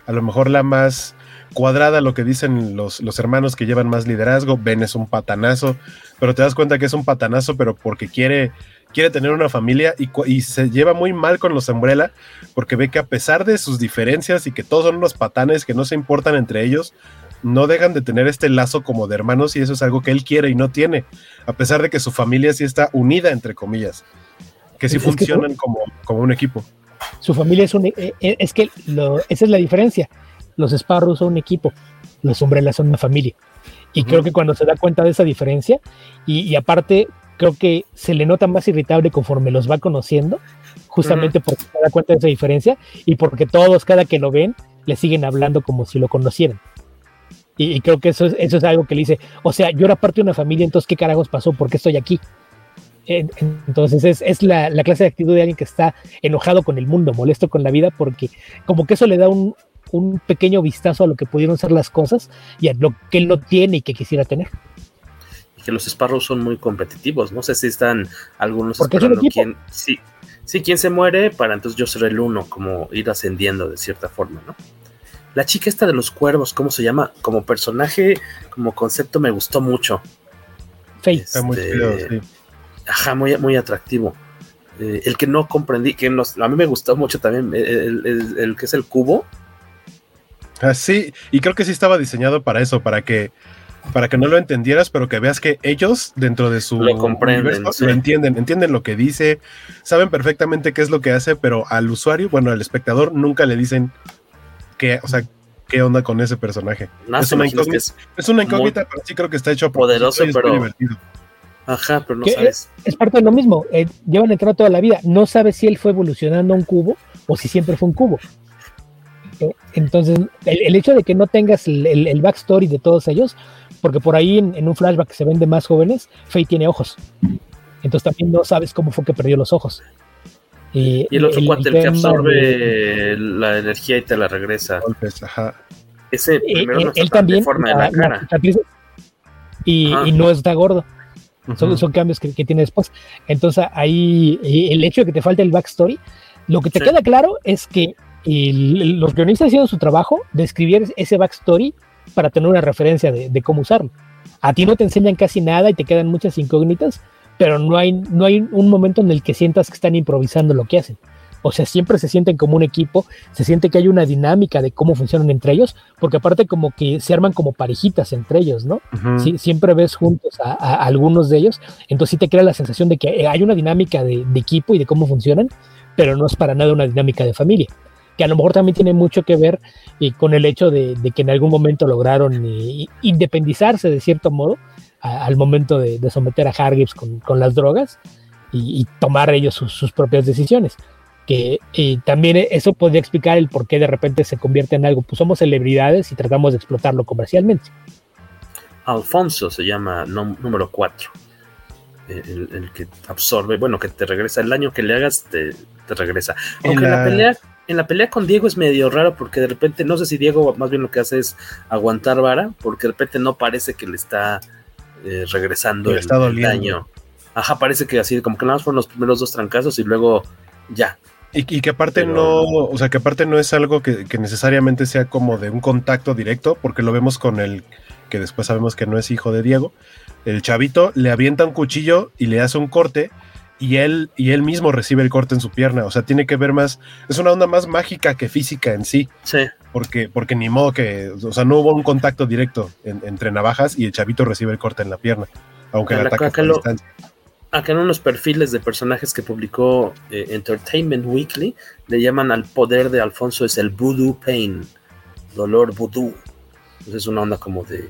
a lo mejor la más cuadrada, lo que dicen los, los hermanos que llevan más liderazgo. Ben es un patanazo, pero te das cuenta que es un patanazo, pero porque quiere quiere tener una familia y, y, se lleva muy mal con los Umbrella porque ve que a pesar de sus diferencias y que todos son unos patanes que no se importan entre ellos, no dejan de tener este lazo como de hermanos y eso es algo que él quiere y no tiene, a pesar de que su familia sí está unida, entre comillas, que sí es funcionan que, como, como un equipo. Su familia es un... Eh, eh, es que lo, esa es la diferencia. Los Sparrows son un equipo, los Umbrella son una familia. Y uh -huh. creo que cuando se da cuenta de esa diferencia, y, y aparte creo que se le nota más irritable conforme los va conociendo, justamente mm. porque se da cuenta de esa diferencia y porque todos, cada que lo ven, le siguen hablando como si lo conocieran. Y, y creo que eso es, eso es algo que le dice, o sea, yo era parte de una familia, entonces, ¿qué carajos pasó? ¿Por qué estoy aquí? Entonces es, es la, la, clase de actitud de alguien que está enojado con el mundo, molesto con la vida, porque como que eso le da un, un pequeño vistazo a lo que pudieron ser las cosas y a lo que él no tiene y que quisiera tener que los Sparrows son muy competitivos. No sé si están algunos esperando quién, sí, sí, quién se muere para entonces yo ser el uno, como ir ascendiendo de cierta forma, ¿no? La chica esta de los cuervos, ¿cómo se llama? Como personaje, como concepto, me gustó mucho. Face. Está muy chido, sí. Ajá, muy, muy atractivo. Eh, el que no comprendí, que nos, a mí me gustó mucho también, el, el, el que es el cubo. Ah, sí, y creo que sí estaba diseñado para eso, para que para que no lo entendieras, pero que veas que ellos dentro de su lo comprenden, universo, lo entienden, entienden lo que dice, saben perfectamente qué es lo que hace, pero al usuario, bueno, al espectador nunca le dicen qué, o sea, qué onda con ese personaje. No, es, una incógnita, es, es, una incógnita, pero sí creo que está hecho a poderoso, y pero muy divertido. Ajá, pero no Que sabes. Es, es parte de lo mismo. eh, llevan entrando toda la vida. No sabes si él fue evolucionando a un cubo o si siempre fue un cubo. Eh, Entonces, el, el hecho de que no tengas el, el- el backstory de todos ellos, porque por ahí en, en un flashback que se ven de más jóvenes, Faye tiene ojos. Entonces también no sabes cómo fue que perdió los ojos. Eh, Y el otro cuate, el que de- absorbe la energía y te la regresa. Golpes, ajá. Ese Eh, primero él, no él también deforme en la- cara. cicatrices, y, no está gordo. Son, cambios que, que tiene después. Entonces, ahí eh, el hecho de que te falte el backstory, lo que te Sí. queda claro es que el- el- los guionistas hicieron su trabajo de escribir ese backstory para tener una referencia de, de cómo usarlo. A ti no te enseñan casi nada y te quedan muchas incógnitas, pero no hay, no hay un momento en el que sientas que están improvisando lo que hacen. O sea, siempre se sienten como un equipo, se siente que hay una dinámica de cómo funcionan entre ellos, porque aparte como que se arman como parejitas entre ellos, ¿no? Sí, siempre ves juntos a, a- a algunos de ellos, entonces sí te crea la sensación de que hay una dinámica de, de equipo y de cómo funcionan, pero no es para nada una dinámica de familia, que a lo mejor también tiene mucho que ver eh, con el hecho de, de que en algún momento lograron eh, independizarse de cierto modo a- al momento de, de someter a Hargreaves con, con las drogas y, y tomar ellos sus, sus propias decisiones. Que eh, también eso podría explicar el por qué de repente se convierte en algo. Pues somos celebridades y tratamos de explotarlo comercialmente. Alfonso se llama número 4. El, el que absorbe, bueno, que te regresa el daño que le hagas, te, te regresa. Aunque en la... la- pelea, en la pelea con Diego es medio raro porque de repente, no sé si Diego más bien lo que hace es aguantar vara, porque de repente no parece que le está eh, regresando Le el, está el daño. Ajá, parece que así, como que nada más fueron los primeros dos trancazos y luego ya. Y, y que aparte Pero- no, o sea, que aparte no es algo que, que necesariamente sea como de un contacto directo, porque lo vemos con el que después sabemos que no es hijo de Diego. El chavito le avienta un cuchillo y le hace un corte y él, y él mismo recibe el corte en su pierna. O sea, tiene que ver más, es una onda más mágica que física en sí, Sí. porque, porque ni modo que, o sea, no hubo un contacto directo en- entre navajas y el chavito recibe el corte en la pierna, aunque el Acá- ataque acá lo-. Acá en unos perfiles de personajes que publicó eh, Entertainment Weekly, le llaman al poder de Alfonso es el voodoo pain, dolor voodoo. Entonces es una onda como de...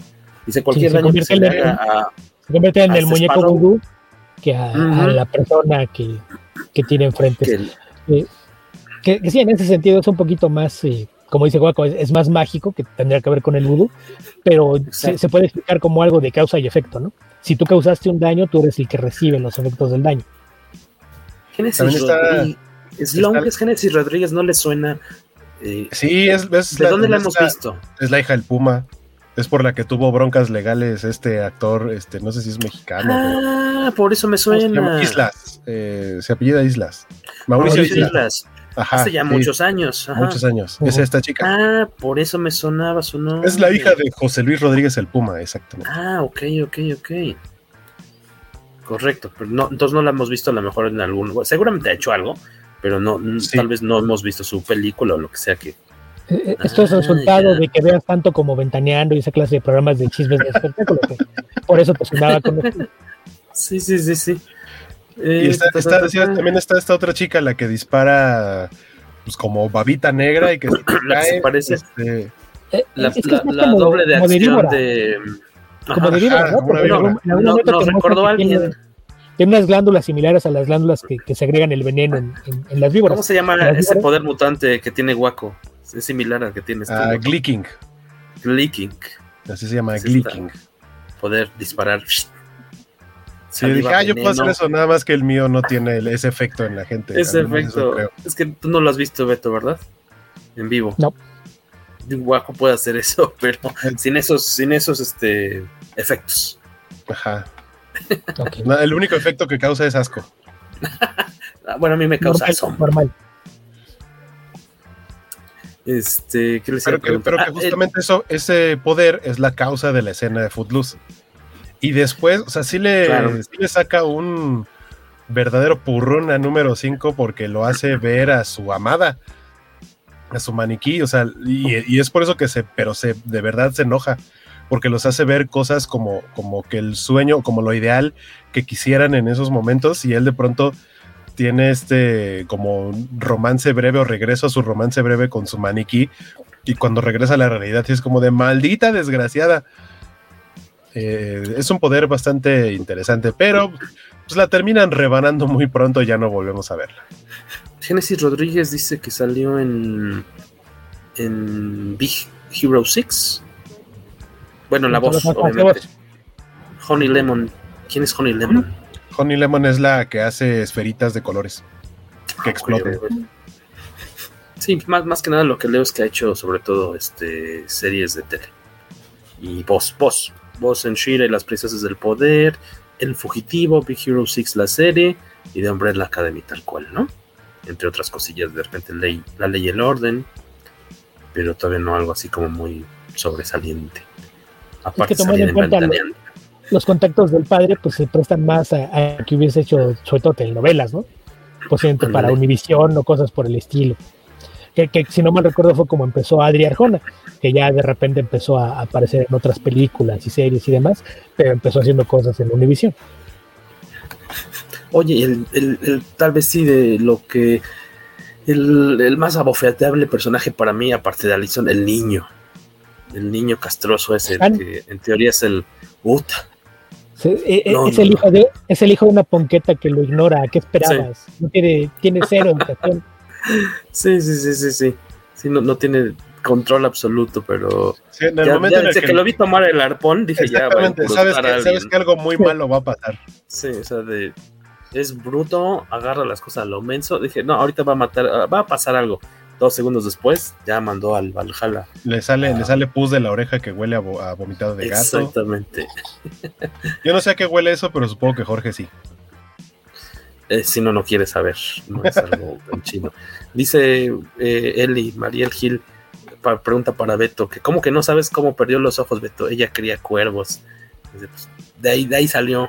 Dice cualquier se daño que se le en el- haga a... Se convierte en a el muñeco vudú que a, la persona que, que tiene enfrente. que Eh, que, que sí, en ese sentido es un poquito más, eh, como dice Guaco, es, es más mágico, que tendría que ver con el vudú, pero se, puede explicar como algo de causa y efecto, ¿no? Si tú causaste un daño, tú eres el que recibe los efectos del daño. Está- Rodríguez. Es Rodríguez, no le suena... eh, Sí, es, es ¿De dónde la es hemos la- visto? Es la hija del Puma. Es por la que tuvo broncas legales este actor, este, no sé si es mexicano. pero- Ah, por eso me suena. Islas. eh, se apellida Islas. Mauricio, Mauricio Islas. Islas. Ajá, Hace ya sí, muchos años. ajá. muchos años. Es esta chica. Ah, por eso me sonaba su nombre. es la hija de José Luis Rodríguez el Puma, exactamente. Ah, ok, ok, ok. Correcto, pero no, entonces no la hemos visto a lo mejor en algún... seguramente ha hecho algo, pero no, Sí. tal vez no hemos visto su película o lo que sea que... Eh, eh, Esto es Ah, resultado ya. de que veas tanto como Ventaneando y esa clase de programas de chismes de espectáculo. por eso te sonaba con Sí, sí, sí, sí. Y Eh, está, ta, está- ta. también está esta otra chica, la que dispara pues como babita negra y que se La que se parece. este, Eh, La, es que la- es más la como- doble de como de acción víbora, de... Como de víbora, ¿no? Porque en algún No- momento nos recordó a que tiene- alguien. Tiene unas glándulas similares a las glándulas que, que segregan el veneno en, en- en las víboras. ¿Cómo se llama ese poder mutante que tiene Waco? Es similar al que tiene este ah, Waco. Glicking. Glicking. Así se llama, Sí Glicking. Poder disparar. Sí, dije, ah, yo puedo hacer eso, nada más que el mío no tiene el- ese efecto en la gente. Ese efecto. Es que tú no lo has visto, Beto, ¿verdad? En vivo. No. Waco puede hacer eso, pero sin esos, sin esos este, efectos. Ajá. No, el único efecto que causa es asco. Ah, Bueno, a mí me causa Normal, asombro. normal. Este, ¿qué les pero, que, pero que, ah, justamente eso, ese poder es la causa de la escena de Footloose. Y después, o sea, sí le, claro. sí le saca un verdadero purrón a número 5 porque lo hace ver a su amada, a su maniquí, o sea, y, y, es por eso que se, pero se, de verdad se enoja, porque los hace ver cosas como, como que el sueño, como lo ideal que quisieran en esos momentos, y él de pronto tiene este como romance breve o regreso a su romance breve con su maniquí, y cuando regresa a la realidad es como de maldita desgraciada. Eh, es un poder bastante interesante, pero pues la terminan rebanando muy pronto y ya no volvemos a verla. Genesis Rodríguez dice que salió en en Big Hero 6. Bueno, la voz, obviamente. Honey Lemon. ¿Quién es Honey Lemon? Honey Lemon es la que hace esferitas de colores que explotan. Sí, más, más que nada lo que leo es que ha hecho sobre todo este series de tele. Y voz, voz. Voz en Shira y las princesas del poder. El Fugitivo, Big Hero 6 la serie y de Umbrella Academy tal cual, ¿no? Entre otras cosillas, de repente ley, la ley y el orden, pero todavía no algo así como muy sobresaliente. Aparte, es que tomando en cuenta lo, los contactos del padre, pues se prestan más a, a, que hubiese hecho, sobre todo telenovelas, ¿no? Posiblemente para Univisión o cosas por el estilo. Que, que, si no mal recuerdo fue como empezó Adri Arjona, que ya de repente empezó a aparecer en otras películas y series y demás, pero empezó haciendo cosas en Univision. Oye, el, el, el, tal vez sí de lo que el, el, más abofeteable personaje para mí, aparte de Alison, el niño. El niño castroso es el que en teoría es el Uta. Sí, no, es, no, el hijo de, es el hijo de una ponqueta que lo ignora. ¿Qué esperabas? Sí. No tiene, tiene cero educación. Sí, sí, sí, sí, sí. sí no, no tiene control absoluto, pero sí, en el ya, momento ya en el desde que... que... lo vi tomar el arpón, dije ya. Exactamente, sabes, que, sabes que algo muy malo va a pasar. Sí, o sea, de es bruto, agarra las cosas a lo menso. Dije, no, ahorita va a matar, va a pasar algo. Dos segundos después, ya mandó al Valhalla. Le sale, ah. le sale pus de la oreja que huele a, a vomitado de gato. Exactamente. Yo no sé a qué huele eso, pero supongo que Jorge sí. Eh, si no, no quiere saber. No es algo tan chino. Dice eh, Eli, Mariel Gil, pa, pregunta para Beto, que cómo que no sabes cómo perdió los ojos Beto. Ella cría cuervos. Dice, pues, de, ahí, de ahí salió.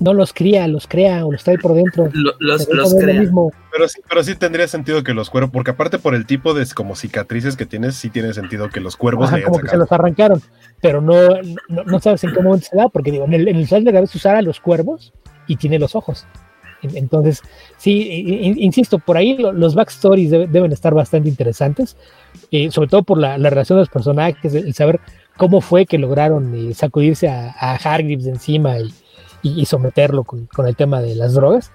No los cría, los crea o los trae por dentro. Lo, los, los crea. Mismo. Pero sí, pero sí tendría sentido que los cuervos, porque aparte por el tipo de como cicatrices que tienes, sí tiene sentido que los cuervos Ajá, como que se los arrancaron, pero no, no, no, sabes en qué momento se da, porque digo, en el, en el sal de la vez usara los cuervos y tiene los ojos. Entonces, sí, insisto, por ahí los backstories deben estar bastante interesantes, eh, sobre todo por la, la, relación de los personajes, el saber cómo fue que lograron eh, sacudirse a, a Hargreaves de encima y, y, y someterlo con, con, el tema de las drogas.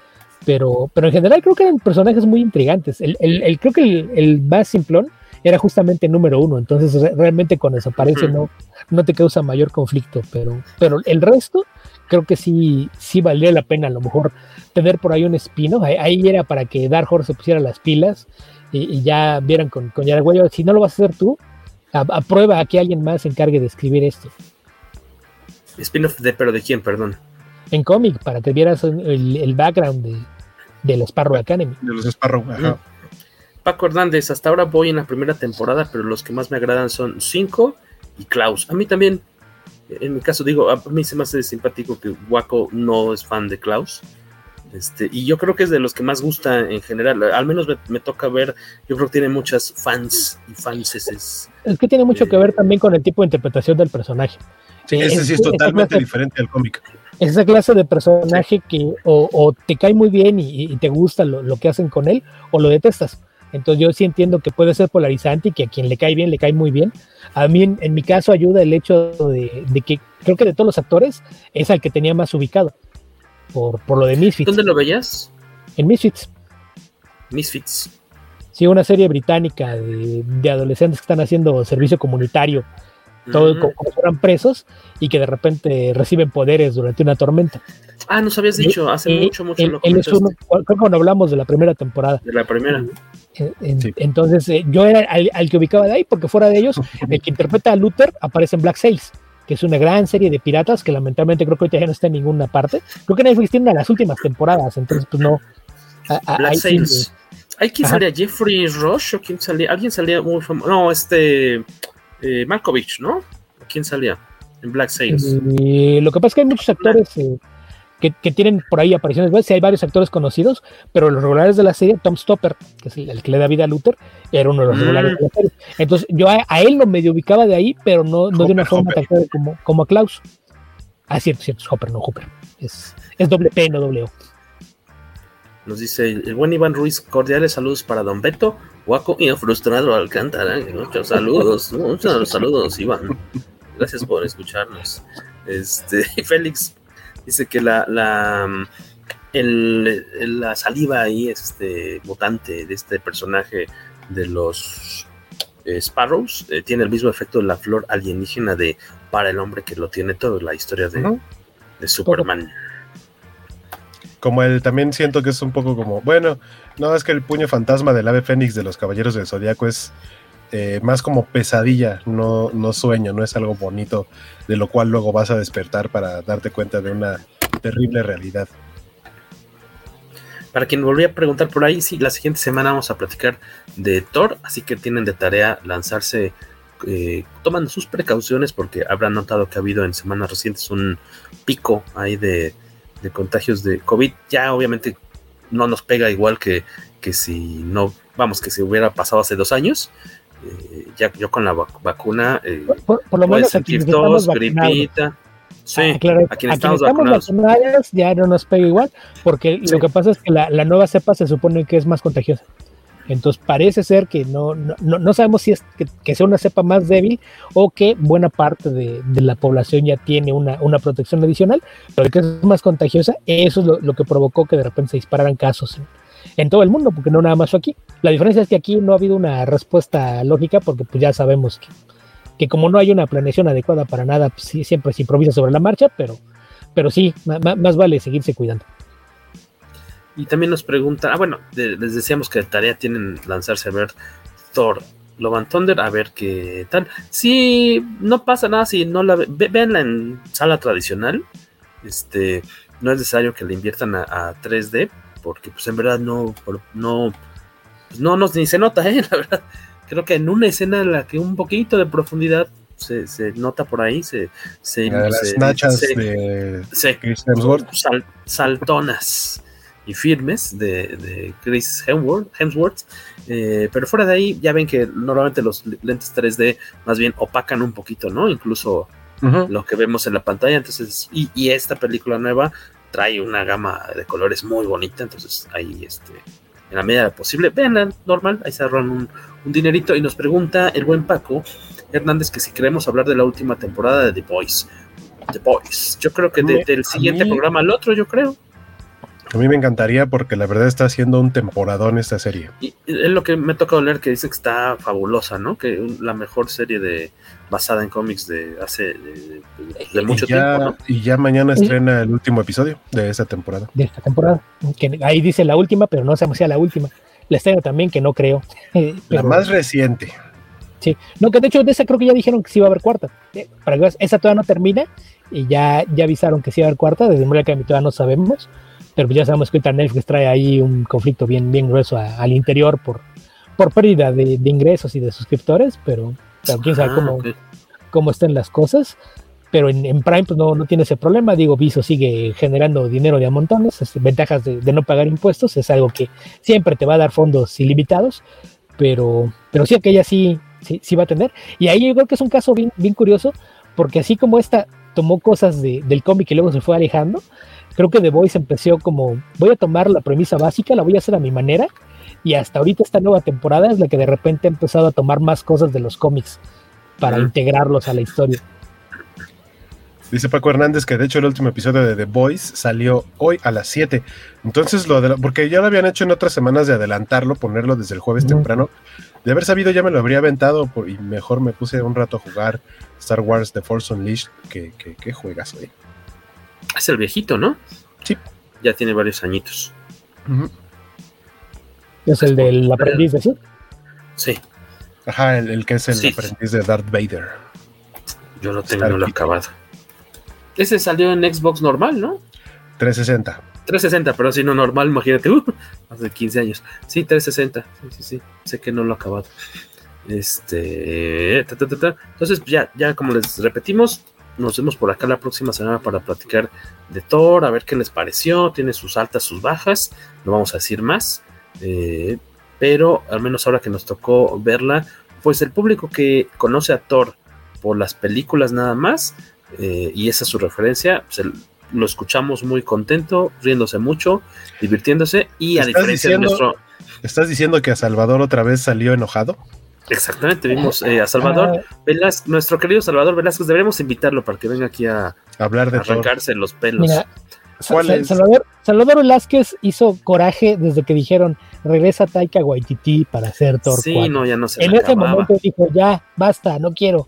Pero, pero en general creo que eran personajes muy intrigantes. El, el, el creo que el, el, más simplón era justamente el número uno, entonces re, realmente cuando desaparece no, no te causa mayor conflicto, pero, pero el resto creo que sí, sí valdría la pena a lo mejor tener por ahí un espino. Ahí, ahí era para que Dark Horse se pusiera las pilas y, y ya vieran con, con Yaragüello, si no lo vas a hacer tú, aprueba a que alguien más se encargue de escribir esto. Spin-off de, pero de quién, perdón. En cómic, para que vieras el, el background de, de los Sparrow Academy. De los Sparrow, ajá. Paco Hernández, hasta ahora voy en la primera temporada, pero los que más me agradan son Cinco y Klaus. A mí también, en mi caso, digo, a mí se me hace simpático que Waco no es fan de Klaus. Este, y yo creo que es de los que más gusta en general. Al menos me, me toca ver, yo creo que tiene muchas fans y fanses. Es que tiene mucho eh, que ver también con el tipo de interpretación del personaje. Sí, ese es, sí es totalmente diferente al cómic. Esa clase de personaje que o, o, te cae muy bien y, y te gusta lo, lo, que hacen con él, o lo detestas. Entonces yo sí entiendo que puede ser polarizante y que a quien le cae bien, le cae muy bien. A mí, en, en mi caso, ayuda el hecho de, de, que creo que de todos los actores es al que tenía más ubicado, por, por lo de Misfits. ¿Dónde lo veías? En Misfits. Misfits. Sí, una serie británica de, de adolescentes que están haciendo servicio comunitario todo uh -huh. como, fueran presos y que de repente reciben poderes durante una tormenta. Ah, nos habías dicho, hace eh, mucho, mucho él, lo él es uno, creo que cuando hablamos de la primera temporada. De la primera. Eh, en, sí. Entonces, eh, yo era al, al, que ubicaba de ahí, porque fuera de ellos, el que interpreta a Luther aparece en Black Sails, que es una gran serie de piratas que lamentablemente creo que ahorita ya no está en ninguna parte. Creo que Netflix tiene las últimas temporadas, entonces, pues no. A, a, Black Sails. Sí, ¿Hay quien salía? ¿Jeffrey Rush o quién salía? Alguien salía muy famoso. No, este. Eh, Malkovich, ¿no? ¿Quién salía? En Black Sails. Eh, lo que pasa es que hay muchos actores eh, que, que, tienen por ahí apariciones. Sí, hay varios actores conocidos, pero los regulares de la serie, Tom Stopper, que es el, el que le da vida a Luther, era uno de los Mm. regulares de la serie. Entonces, yo a, a él lo medio ubicaba de ahí, pero no, no de una forma tan clara como, como a Klaus. Ah, cierto, cierto, es Hopper, no Hopper. Es, es doble P, no doble O. Nos dice el buen Iván Ruiz, cordiales saludos para Don Beto, Guaco y frustrado Alcántara. Muchos saludos, muchos saludos, Iván. Gracias por escucharnos. Este, Félix dice que la, la, el- la saliva ahí, este mutante de este personaje de los eh, Sparrows, eh, tiene el mismo efecto de la flor alienígena de para el hombre que lo tiene todo, la historia de Superman. Como el también siento que es un poco como, bueno, no, es que el puño fantasma del ave fénix de los caballeros del zodiaco es eh, más como pesadilla, no, no sueño, no es algo bonito de lo cual luego vas a despertar para darte cuenta de una terrible realidad. Para quien volvía a preguntar por ahí, sí, la siguiente semana vamos a platicar de Thor, así que tienen de tarea lanzarse eh, tomando sus precauciones porque habrán notado que ha habido en semanas recientes un pico ahí de, de contagios de COVID. Ya obviamente no nos pega igual que, que si no, vamos, que si hubiera pasado hace dos años. Eh, ya yo con la vac- vacuna eh, Por, por lo menos aquí tos, gripita. Sí, Ah, claro, a quienes a quienes estamos vacunados. vacunados ya no nos pega igual, porque Sí. lo que pasa es que la, la nueva cepa se supone que es más contagiosa. Entonces parece ser que no, no, no- sabemos si es que, que sea una cepa más débil o que buena parte de, de la población ya tiene una, una protección adicional, pero que es más contagiosa, eso es lo, que provocó que de repente se dispararan casos en, todo el mundo, porque no nada más fue aquí. La diferencia es que aquí no ha habido una respuesta lógica, porque pues ya sabemos que, que como no hay una planeación adecuada para nada, pues, sí, siempre se improvisa sobre la marcha, pero, pero sí, más vale seguirse cuidando. Y también nos pregunta, ah, bueno, de- les decíamos que de tarea tienen lanzarse a ver Thor, Love and Thunder, a ver qué tal. Si no pasa nada, si no la ve, ve- véanla en sala tradicional, este, no es necesario que le inviertan a, a 3D, porque pues en verdad no, no, pues, no nos ni se nota, ¿eh? la verdad. Creo que en una escena en la que un poquito de profundidad se, se nota por ahí, se, se, las se- nachas se- de se- sal- saltonas y firmes de, de Chris Hemsworth, Hemsworth. Eh, pero fuera de ahí, ya ven que normalmente los lentes 3D más bien opacan un poquito, ¿no? Incluso Ujú. lo que vemos en la pantalla. Entonces, y, y esta película nueva trae una gama de colores muy bonita. Entonces, ahí, este, en la medida de posible, veanla normal, ahí se ahorran un, un dinerito. Y nos pregunta el buen Paco Hernández que si queremos hablar de la última temporada de The Boys. The Boys. Yo creo que de- Me- del a siguiente mí- programa al otro, yo creo. A mí me encantaría porque la verdad está haciendo un temporadón esta serie. Y es lo que me ha tocado leer que dice que está fabulosa, ¿no? Que la mejor serie de basada en cómics de hace de, de- de mucho ya, tiempo, ¿no? y ya mañana estrena el último episodio de esa temporada. de esta temporada. Que ahí dice la última, pero no sabemos si sea la última. La estreno también, que no creo. Eh, La más reciente. Sí, no, que de hecho de esa creo que ya dijeron que sí va a haber cuarta. Eh, Para que veas, esa todavía no termina y ya, ya avisaron que sí va a haber cuarta. Desde Academy todavía no sabemos, pero pues ya sabemos que ahorita Netflix trae ahí un conflicto bien, bien grueso a- al interior por, por pérdida de, de ingresos y de suscriptores, pero, pero quién sabe Ah, cómo, cómo estén las cosas. Pero en, en Prime pues no, no tiene ese problema. Digo, Viso sigue generando dinero de a montones. este, ventajas de, de no pagar impuestos es algo que siempre te va a dar fondos ilimitados. Pero, pero sí, aquella sí, sí, sí va a tener. Y ahí yo creo que es un caso bien, bien curioso, porque así como esta tomó cosas de- del cómic y luego se fue alejando, creo que The Voice empezó como, voy a tomar la premisa básica, la voy a hacer a mi manera, y hasta ahorita esta nueva temporada es la que de repente ha empezado a tomar más cosas de los cómics para integrarlos a la historia. Dice Paco Hernández que de hecho el último episodio de The Boys salió hoy a las 7. Entonces lo de porque ya lo habían hecho en otras semanas de adelantarlo, ponerlo desde el jueves temprano. De haber sabido ya me lo habría aventado por- y mejor me puse un rato a jugar Star Wars The Force Unleashed. Que, que, que juegas, güey. Es el viejito, ¿no? Sí. Ya tiene varios añitos. Es el del aprendiz de sí. Sí, Ajá, el, el que es el Sí. aprendiz de Darth Vader. yo lo tengo no lo he acabado. Ese salió en Xbox normal, ¿no? 360. 360, pero si no normal, imagínate, uh, hace 15 años. Sí, 360, sí, sí, sí, sé que no lo ha acabado. Este, ta, ta, ta, entonces ya, ya como les repetimos, nos vemos por acá la próxima semana para platicar de Thor, a ver qué les pareció, tiene sus altas, sus bajas, no vamos a decir más, eh, pero al menos ahora que nos tocó verla, pues el público que conoce a Thor por las películas nada más, eh, y esa es su referencia, pues el, lo escuchamos muy contento, riéndose mucho, divirtiéndose y a diferencia diciendo, de nuestro... ¿Estás diciendo que a Salvador otra vez salió enojado? Exactamente, vimos eh, a Salvador Velázquez, nuestro querido Salvador Velázquez, deberíamos invitarlo para que venga aquí a, hablar de a arrancarse los pelos. Mira, Salvador, Salvador, Velázquez hizo coraje desde que dijeron regresa Taika Waititi para hacer Thor Sí, 4. no, ya no se En ese acababa. momento dijo, ya, basta, no quiero.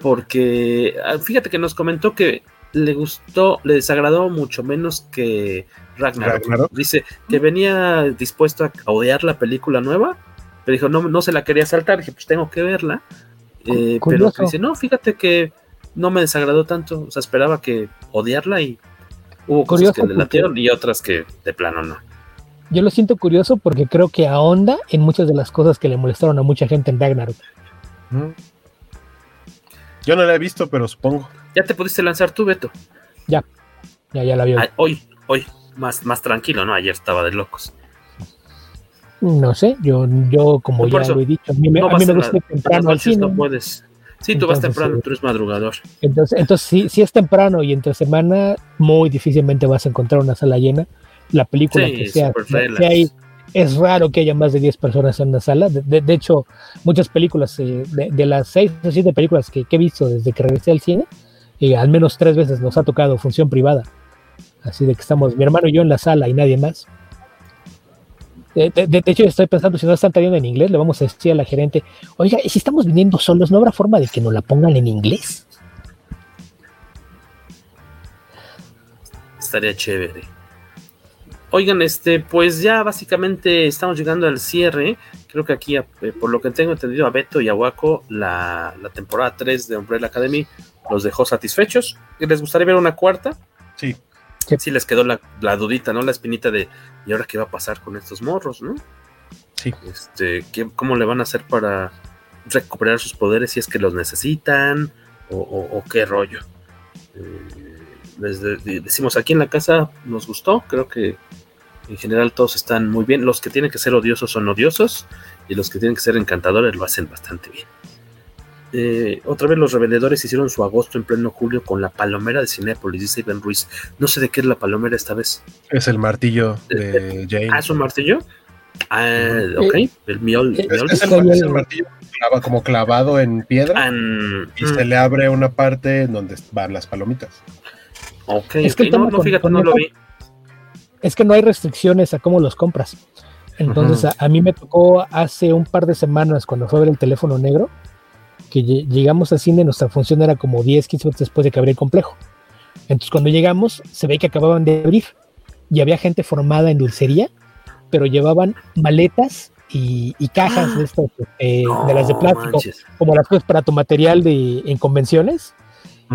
Porque ah, fíjate que nos comentó que le gustó, le desagradó mucho menos que Ragnarok. Ragnarok. Dice que venía dispuesto a odiar la película nueva, pero dijo, no, no se la quería saltar. Dije, pues tengo que verla. Eh, pero dice, no, fíjate que no me desagradó tanto. O sea, esperaba que odiarla y hubo cosas Curioso que le latieron y otras que de plano no. Yo lo siento curioso porque creo que ahonda en muchas de las cosas que le molestaron a mucha gente en Ragnarok. Yo no la he visto, pero supongo. ¿Ya te pudiste lanzar tú, Beto? Ya, ya, ya la vi. Ay, hoy, hoy, más, más tranquilo, ¿no? Ayer estaba de locos. No sé, yo, yo como ya eso, lo he dicho, a mí me, no a mí vas me en gusta ir temprano al cine. No puedes. Sí, tú vas Entonces, temprano, eh, tú eres madrugador. Entonces, entonces si, si es temprano y entre semana, muy difícilmente vas a encontrar una sala llena. La película Sí, que sea, hay- es raro que haya más de 10 personas en una sala. De, de- de hecho, muchas películas, eh, de, de las 6 o 7 películas que, que he visto desde que regresé al cine, eh, al menos tres veces nos ha tocado función privada. Así de que estamos mi hermano y yo en la sala y nadie más. Eh, De, de- de hecho, estoy pensando, si no están trayendo en inglés, le vamos a decir a la gerente, oiga, ¿y si estamos viniendo solos, ¿no habrá forma de que nos la pongan en inglés? Estaría chévere. Oigan, este, pues ya básicamente estamos llegando al cierre. Creo que aquí, eh, por lo que tengo entendido, a Beto y a Waco, la, la temporada 3 de Umbrella Academy los dejó satisfechos. ¿Les gustaría ver una cuarta? Sí. Sí, les quedó la, la dudita, ¿no? La espinita de, ¿y ahora qué va a pasar con estos morros, no? Sí. Este, ¿qué- ¿Cómo le van a hacer para recuperar sus poderes si es que los necesitan? ¿O, o- o qué rollo? Eh, decimos aquí en la casa, nos gustó, creo que en general todos están muy bien. Los que tienen que ser odiosos son odiosos y los que tienen que ser encantadores lo hacen bastante bien. Eh, otra vez los revendedores hicieron su agosto en pleno julio con la palomera de Cinépolis, dice Iván Ruiz. No sé de qué es la palomera esta vez. Es el martillo de Jane. Ah, ¿es un martillo? Ah, ok. El miol. Es, miol. es el, es el martillo clava- como clavado en piedra An- y se le abre una parte en donde van las palomitas. Ok, Es que No, fíjate, no lo vi. es que no hay restricciones a cómo los compras. Entonces, a, a mí me tocó hace un par de semanas, cuando fue a ver el teléfono negro, que lle- llegamos al cine, nuestra función era como 10, 15 minutos después de que abría el complejo. Entonces, cuando llegamos, se ve que acababan de abrir y había gente formada en dulcería, pero llevaban maletas y, y cajas de, estas, eh, de las de plástico, manches. como las cosas para tu material de, en convenciones.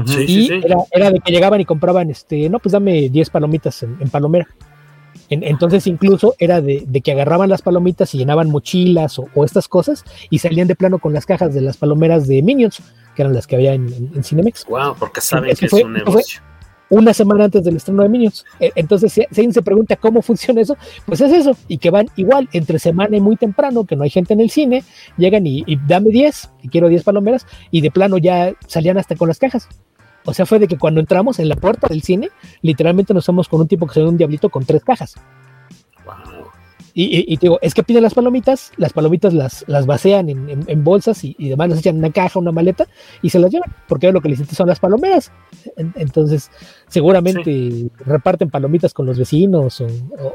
Sí, y sí, sí. Era, era de que llegaban y compraban, este, no, pues dame 10 palomitas en, en palomera. En- entonces incluso era de, de que agarraban las palomitas y llenaban mochilas o, o estas cosas y salían de plano con las cajas de las palomeras de Minions, que eran las que había en, en- en Cinemex. Wow, porque saben Eso que fue- es un negocio. Una semana antes del estreno de Minions. Eh, Entonces, si, si alguien se pregunta cómo funciona eso, pues es eso. Y que van igual entre semana y muy temprano, que no hay gente en el cine, llegan y, y dame 10, y quiero 10 palomeras, y de plano ya salían hasta con las cajas. O sea, fue de que cuando entramos en la puerta del cine, literalmente nos somos con un tipo que se ve un diablito con tres cajas. Y, y- y te digo, es que piden las palomitas, las palomitas las, las vacían en, en- en bolsas y, y demás las echan en una caja, una maleta y se las llevan, porque lo que les son las palomeras. En- Entonces, seguramente reparten palomitas con los vecinos o,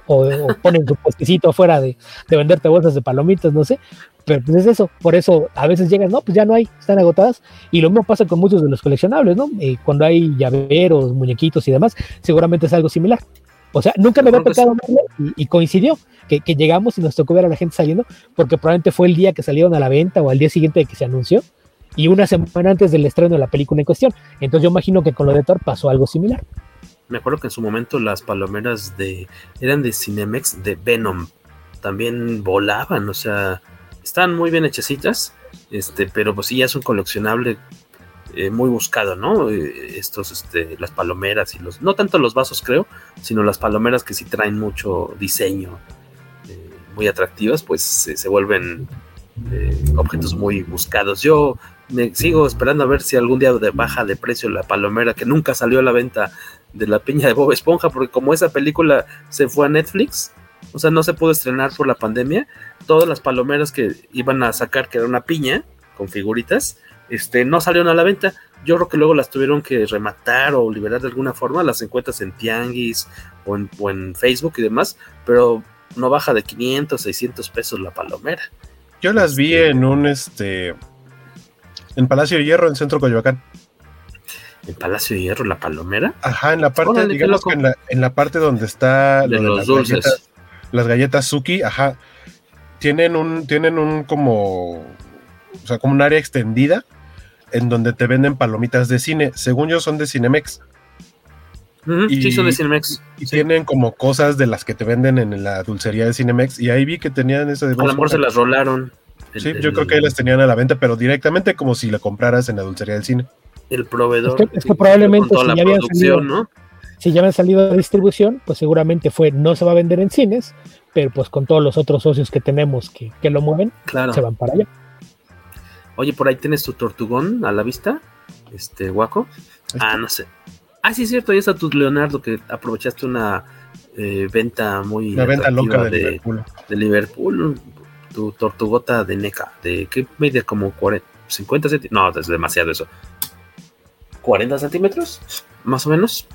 o- o- o ponen su puestecito afuera de, de venderte bolsas de palomitas, no sé. Pero pues es eso, por eso a veces llegan, no, pues ya no hay, están agotadas. Y lo mismo pasa con muchos de los coleccionables, ¿no? Eh, cuando hay llaveros, muñequitos y demás, seguramente es algo similar. O sea, nunca me había tocado verlo y, y coincidió que, que llegamos y nos tocó ver a la gente saliendo, porque probablemente fue el día que salieron a la venta o al día siguiente de que se anunció y una semana antes del estreno de la película en cuestión. Entonces yo imagino que con lo de Thor pasó algo similar. Me acuerdo que en su momento las palomeras de eran de Cinemex de Venom. También volaban, o sea, están muy bien hechecitas, este, pero pues sí ya es un coleccionable eh, muy buscado, ¿no? Eh, estos, este, las palomeras y los, no tanto los vasos creo, sino las palomeras que sí traen mucho diseño, eh, muy atractivas, pues se vuelven objetos muy buscados. Yo me sigo esperando a ver si algún día de baja de precio la palomera que nunca salió a la venta de la piña de Bob Esponja, porque como esa película se fue a Netflix, o sea, no se pudo estrenar por la pandemia, todas las palomeras que iban a sacar, que era una piña con figuritas, este, no salieron a la venta. Yo creo que luego las tuvieron que rematar o liberar de alguna forma, las encuentras en Tianguis o en, o en Facebook y demás, pero no baja de 500, 600 pesos la palomera. Yo las vi en un, este, en Palacio de Hierro, en Centro Coyoacán. ¿En Palacio de Hierro, la palomera? Ajá, en la parte, digamos que en la, parte donde está de los las dulces. Galletas, las galletas Suki, ajá. Tienen un, tienen un como, o sea, como un área extendida en donde te venden palomitas de cine. Según yo, son de Cinemex. y, sí, son de Cinemex. Y tienen como cosas de las que te venden en la dulcería de Cinemex. Y ahí vi que tenían eso de. A lo mejor se las rolaron. Sí, yo creo que ahí las tenían a la venta, pero directamente como si la compraras en la dulcería del cine. El proveedor. Es que, probablemente si ya, habían salido, ¿no? si ya habían salido a distribución, pues seguramente fue no se va a vender en cines, pero pues con todos los otros socios que tenemos que, que lo mueven, claro. se van para allá. Oye, por ahí tienes tu tortugón a la vista, este guaco. Ah, no sé. Ah, sí, es cierto, ahí está tu Leonardo, que aprovechaste una eh, venta muy. Una venta loca de, Liverpool. De Liverpool, tu tortugota de NECA, de ¿qué mide? Como 40, 50 centímetros. No, es demasiado eso. ¿40 centímetros? Más o menos.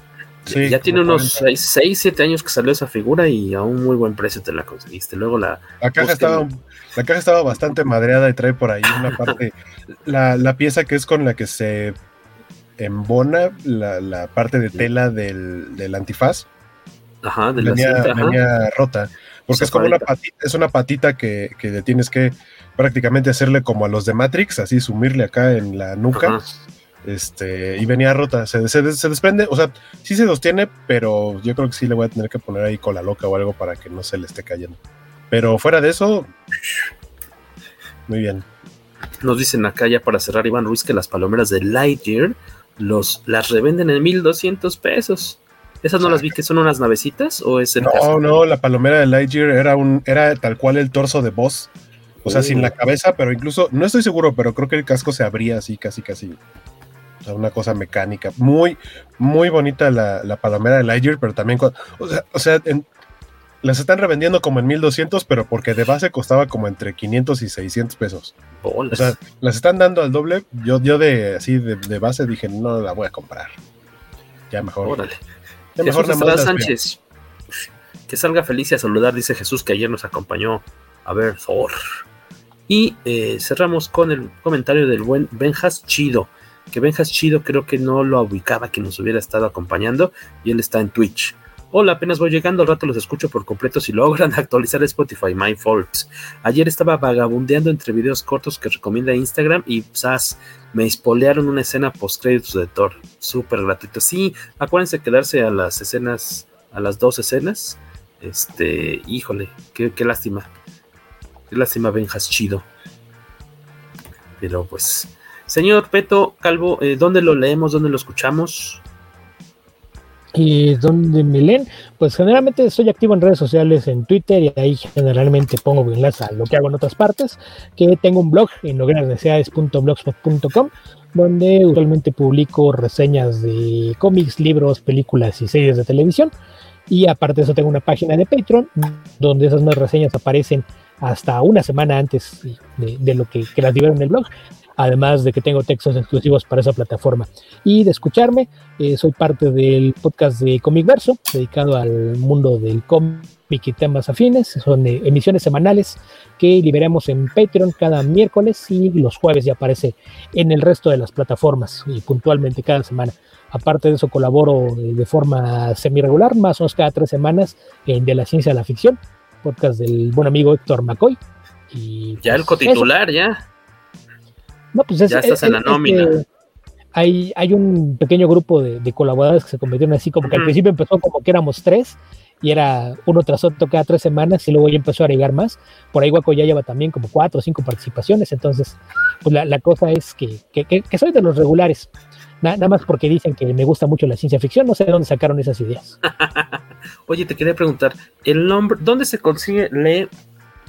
Sí, ya tiene unos 6, 7 años que salió esa figura y a un muy buen precio te la conseguiste. Luego la. La caja, estaba, la caja estaba bastante madreada y trae por ahí una parte. la, la, pieza que es con la que se embona la, la parte de tela del, del antifaz. Ajá, de venía, la cinta, venía rota. Porque es como una patita, es una patita que, que tienes que prácticamente hacerle como a los de Matrix, así sumirle acá en la nuca. Ajá. Este, y venía rota, se, se, se, desprende, o sea, sí se sostiene, pero yo creo que sí le voy a tener que poner ahí cola loca o algo para que no se le esté cayendo. Pero fuera de eso, muy bien. Nos dicen acá ya para cerrar, Iván Ruiz, que las palomeras de Lightyear los, las revenden en 1200 pesos. ¿Esas no las vi que son unas navecitas o es el No, no, la palomera de Lightyear era un era tal cual el torso de Boss. O sea, uh. sin la cabeza, pero incluso, no estoy seguro, pero creo que el casco se abría así, casi, casi. Sea, una cosa mecánica. Muy, muy bonita la, la palomera de Lightyear, pero también, con, o sea, o sea en, las están revendiendo como en 1200, pero porque de base costaba como entre 500 y 600 pesos. Bolas. O sea, las están dando al doble. Yo, yo de así de, de base dije, no la voy a comprar. Ya mejor. Órale. Ya mejor Sánchez. Que salga feliz y a saludar, dice Jesús, que ayer nos acompañó a ver Thor. Y eh, cerramos con el comentario del buen Benjas Chido. Que Benjas Chido creo que no lo ubicaba que nos hubiera estado acompañando. Y él está en Twitch. Hola, apenas voy llegando, al rato los escucho por completo si logran actualizar Spotify, my fault. Ayer estaba vagabundeando entre videos cortos que recomienda Instagram y ¡zas! me espolearon una escena post créditos de Thor, súper gratuito. Sí, acuérdense quedarse a las escenas, a las dos escenas. Este, híjole, qué, qué lástima. Qué lástima, Benjas Chido. Pero pues, señor Peto Calvo, eh, ¿dónde lo leemos? ¿Dónde lo escuchamos? y donde me leen, pues generalmente estoy activo en redes sociales, en Twitter, y ahí generalmente pongo enlace a lo que hago en otras partes, que tengo un blog en lograsdeseades.blogspot.com, donde usualmente publico reseñas de cómics, libros, películas y series de televisión, y aparte de eso tengo una página de Patreon, donde esas más reseñas aparecen hasta una semana antes de, lo que, las libero en el blog además de que tengo textos exclusivos para esa plataforma. Y de escucharme, eh, soy parte del podcast de Comic Verso, dedicado al mundo del cómic y temas afines. Son eh, emisiones semanales que liberamos en Patreon cada miércoles y los jueves ya aparece en el resto de las plataformas y puntualmente cada semana. Aparte de eso, colaboro eh, de forma semi-regular, más o menos cada tres semanas, en De la Ciencia de la Ficción, podcast del buen amigo Héctor McCoy. Y, ya el cotitular, ya. No, pues es, ya estás es, en la nómina. Este, hay, hay un pequeño grupo de, de colaboradores que se convirtieron así, como que al principio empezó como que éramos tres y era uno tras otro cada tres semanas y luego ya empezó a agregar más. Por ahí Guaco ya lleva también como cuatro o cinco participaciones, entonces pues la, la cosa es que, que, que, soy de los regulares. nada más porque dicen que me gusta mucho la ciencia ficción, no sé de dónde sacaron esas ideas. Oye, te quería preguntar, el nombre, ¿dónde se consigue lee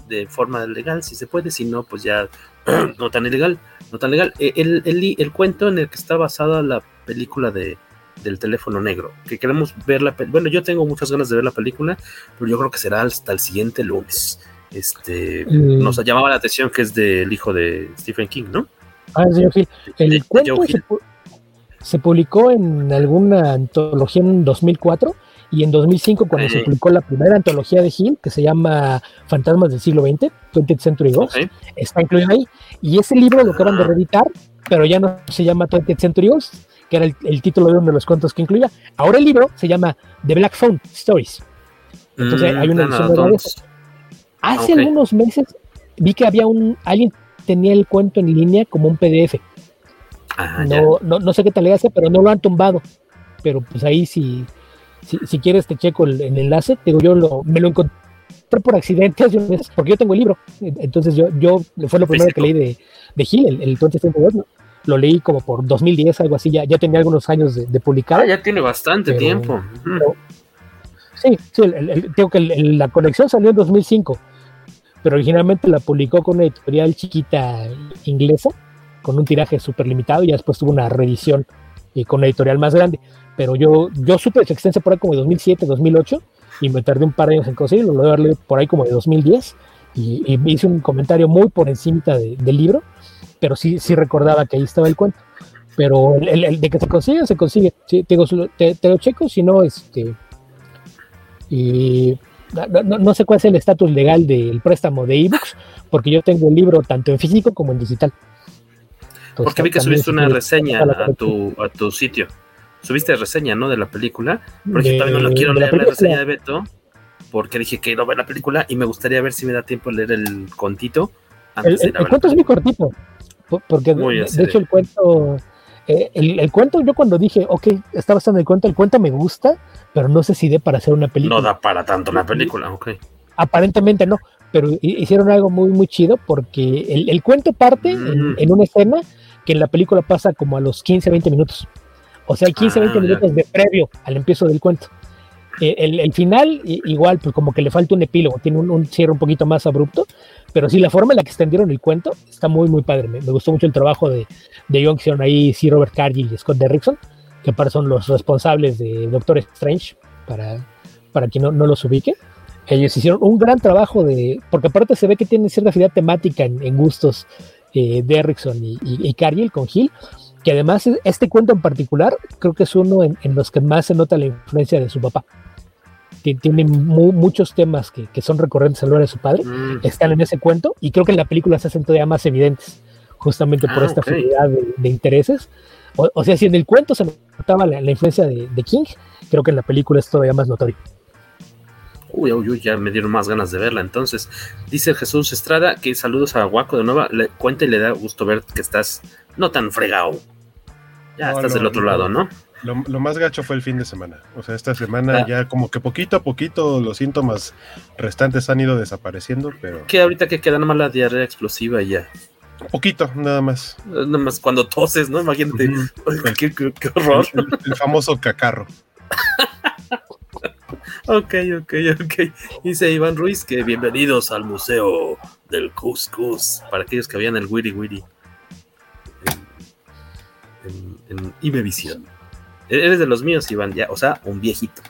de forma legal? Si se puede, si no, pues ya no tan ilegal, no tan legal. Eh, el, el, el cuento en el que está basada la película de del teléfono negro, que queremos ver la bueno, yo tengo muchas ganas de ver la película, pero yo creo que será hasta el siguiente lunes. Este mm. nos llamaba la atención que es del hijo de Stephen King, ¿no? Ah, señor Gil. El cuento se, se, publicó en alguna antología en 2004 y en 2005 cuando se publicó la primera antología de Hill que se llama Fantasmas del siglo XX, 20th Century Ghost, está incluido ahí y ese libro lo acaban de ah. reeditar, pero ya no se llama 20th Century Ghost, que era el, título de uno de los cuentos que incluía. Ahora el libro se llama The Black Phone Stories. Entonces mm, hay una edición de Hace algunos meses vi que había un alguien tenía el cuento en línea como un PDF. Ah, no, no, no, sé qué tal le hace, pero no lo han tumbado. Pero pues ahí si, si, quieres te checo el, enlace. Digo, yo lo, me lo encontré por accidente hace porque yo tengo el libro. Entonces yo, yo fue lo primero que leí de, de Gil, el, el 20 lo leí como por 2010, algo así, ya, ya tenía algunos años de, de publicar. Ah, ya tiene bastante tiempo. sí, sí, tengo que la colección salió en 2005, pero originalmente la publicó con una editorial chiquita inglesa, con un tiraje súper limitado, y ya después tuvo una reedición y con una editorial más grande. Pero yo, yo supe de su extensa por ahí como de 2007, 2008, y me tardé un par de años en conseguirlo, lo voy a por ahí como de 2010, y, y hice un comentario muy por encima de, del libro, pero sí, sí recordaba que ahí estaba el cuento. Pero el, de que se consigue, se consigue. te, te, lo checo, si no, este. Y no, no, sé cuál es el estatus legal del préstamo de ebooks, porque yo tengo el libro tanto en físico como en digital. porque vi que subiste una reseña a tu, a tu sitio. Subiste reseña, ¿no? De la película. Porque yo también no quiero leer la, reseña de Beto, porque dije que no ver la película y me gustaría ver si me da tiempo leer el contito. Antes el, el cuento es muy cortito. Porque de, hecho el cuento, eh, el, cuento, yo cuando dije, ok, está basado en el cuento, el cuento me gusta, pero no sé si dé para hacer una película. No da para tanto una película, ok. Aparentemente no, pero hicieron algo muy, muy chido porque el, cuento parte en, mm. una escena que en la película pasa como a los 15, 20 minutos. O sea, hay 15, 20 ah, minutos de previo al empiezo del cuento. Eh, el, final, igual, pues como que le falta un epílogo, tiene un, cierre un poquito más abrupto, pero sí, la forma en la que extendieron el cuento está muy, muy padre. Me, gustó mucho el trabajo de, de John que ahí, sí, Robert Cargill y Scott Derrickson, que para son los responsables de Doctor Strange, para, para quien no, no los ubique. Ellos hicieron un gran trabajo de, porque aparte se ve que tienen cierta afinidad temática en, gustos eh, Derrickson y, y, Cargill con Hill, que además este cuento en particular creo que es uno en, en los que más se nota la influencia de su papá tiene muchos temas que, que, son recurrentes a hora de su padre, mm. están en ese cuento y creo que en la película se hacen todavía más evidentes, justamente por ah, esta okay. de, intereses. O, sea, si en el cuento se notaba la, influencia de, King, creo que en la película es todavía más notorio. Uy, uy, uy, ya me dieron más ganas de verla. Entonces, dice Jesús Estrada que saludos a Guaco de nuevo. Le cuenta y le da gusto ver que estás no tan fregado. Ya estás del otro lado, ¿no? Lo, más gacho fue el fin de semana. O sea, esta semana ah. ya como que poquito a poquito los síntomas restantes han ido desapareciendo, pero... Que ahorita que queda nada más la diarrea explosiva y ya. Poquito, nada más. Nada más cuando toses, ¿no? Imagínate. qué, horror. El, famoso cacarro. ok, ok, ok. Dice Iván Ruiz que bienvenidos al Museo del Cuscus. Para aquellos que habían el Wiri Wiri. En, en, en Imevisión. Eres de los míos, Iván, ya, o sea, un viejito.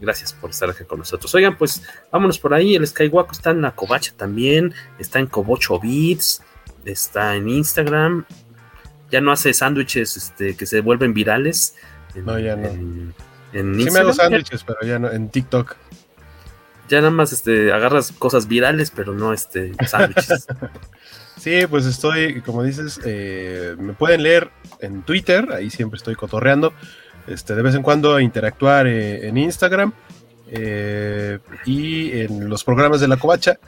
Gracias por estar aquí con nosotros. Oigan, pues vámonos por ahí. El Skywalk está en la Covacha también. Está en Cobocho Beats. Está en Instagram. Ya no hace sándwiches este, que se vuelven virales. no, ya no. En, sí me hago sándwiches, pero ya no. En TikTok. Ya nada más este, agarras cosas virales, pero no este, sándwiches. sí, pues estoy, como dices, eh, me pueden leer en Twitter. Ahí siempre estoy cotorreando. Este, de vez en cuando interactuar eh, en Instagram eh, y en los programas de la covacha,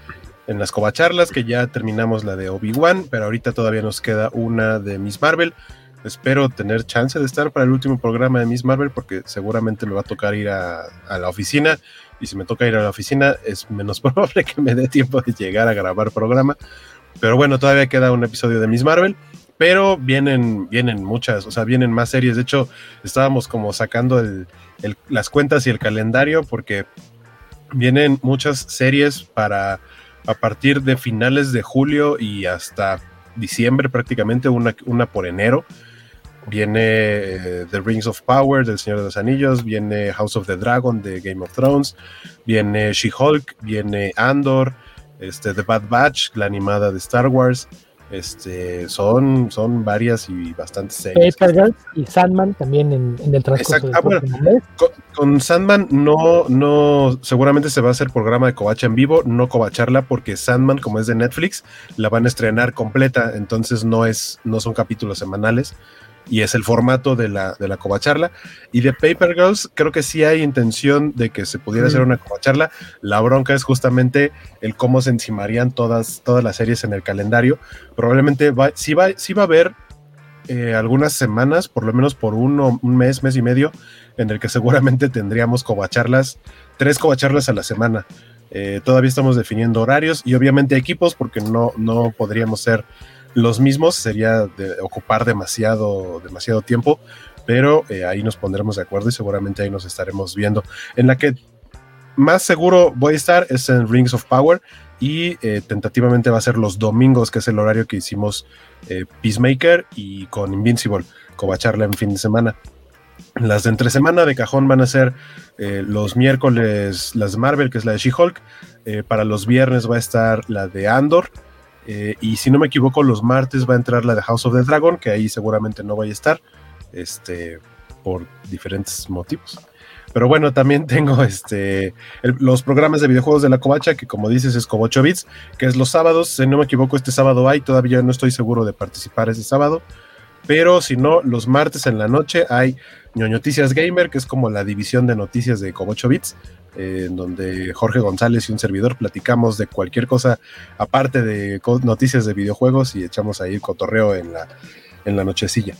en las covacharlas, que ya terminamos la de Obi-Wan, pero ahorita todavía nos queda una de Miss Marvel. espero tener chance de estar para el último programa de Miss Marvel porque seguramente me va a tocar ir a, a, la oficina y si me toca ir a la oficina es menos probable que me dé tiempo de llegar a grabar programa. Pero bueno, todavía queda un episodio de Miss Marvel, pero vienen, vienen muchas, o sea, vienen más series. De hecho, estábamos como sacando las cuentas y el calendario porque vienen muchas series para a partir de finales de julio y hasta diciembre prácticamente, una, una por enero. Viene eh, The Rings of Power del Señor de los Anillos, viene House of the Dragon de Game of Thrones, viene She-Hulk, viene Andor, este, The Bad Batch, la animada de Star Wars. Este, son, son varias y bastantes series. Paper y Sandman también en, en el transcurso Exacto. Ah, bueno, con, con, Sandman no, no, seguramente se va a hacer programa de Covacha en vivo, no covacharla, porque Sandman, como es de Netflix, la van a estrenar completa, entonces no es, no son capítulos semanales y es el formato de la, de la covacharla. Y de Paper Girls, creo que sí hay intención de que se pudiera mm. hacer una covacharla. La bronca es justamente el cómo se encimarían todas, todas las series en el calendario. Probablemente va, sí, va, sí va a haber eh, algunas semanas, por lo menos por uno, un mes, mes y medio, en el que seguramente tendríamos covacharlas, tres covacharlas a la semana. Eh, todavía estamos definiendo horarios y obviamente equipos porque no, no podríamos ser los mismos, sería ocupar demasiado, demasiado tiempo, pero eh, ahí nos pondremos de acuerdo y seguramente ahí nos estaremos viendo. En la que más seguro voy a estar es en Rings of Power y eh, tentativamente va a ser los domingos, que es el horario que hicimos eh, Peacemaker y con Invincible, covacharla en fin de semana. Las de entre semana de cajón van a ser los miércoles las Marvel, que es la de She-Hulk. Eh, para los viernes va a estar la de Andor. Eh, y si no me equivoco, los martes va a entrar la de House of the Dragon, que ahí seguramente no vaya a estar, este, por diferentes motivos. Pero bueno, también tengo este, los programas de videojuegos de la Covacha, que como dices es como 8 bits, que es los sábados. Si no me equivoco, este sábado hay, todavía no estoy seguro de participar ese sábado. Pero si no, los martes en la noche hay Noticias Gamer, que es como la división de noticias de Como 8 bits, eh, en donde Jorge González y un servidor platicamos de cualquier cosa aparte de noticias de videojuegos y echamos ahí cotorreo en la, en la nochecilla.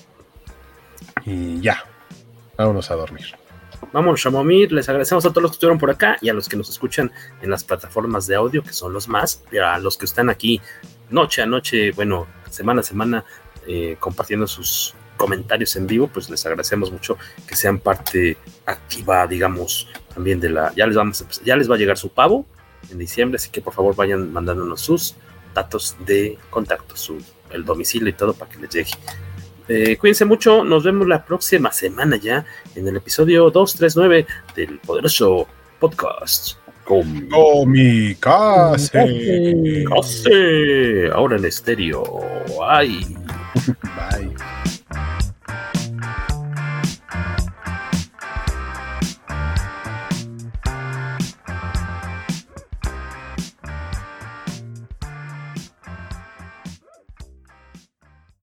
Y ya, vámonos a dormir. Vamos a dormir, les agradecemos a todos los que estuvieron por acá y a los que nos escuchan en las plataformas de audio, que son los más, y a los que están aquí noche a noche, bueno, semana a semana, eh, compartiendo sus comentarios en vivo, pues les agradecemos mucho que sean parte activa, digamos, también de la. Ya les vamos, a, ya les va a llegar su pavo en diciembre, así que por favor vayan mandándonos sus datos de contacto, su el domicilio y todo para que les llegue. Eh, cuídense mucho, nos vemos la próxima semana ya en el episodio 239 del poderoso podcast. Comicase. Case. Ahora en estéreo. Ay. Bye.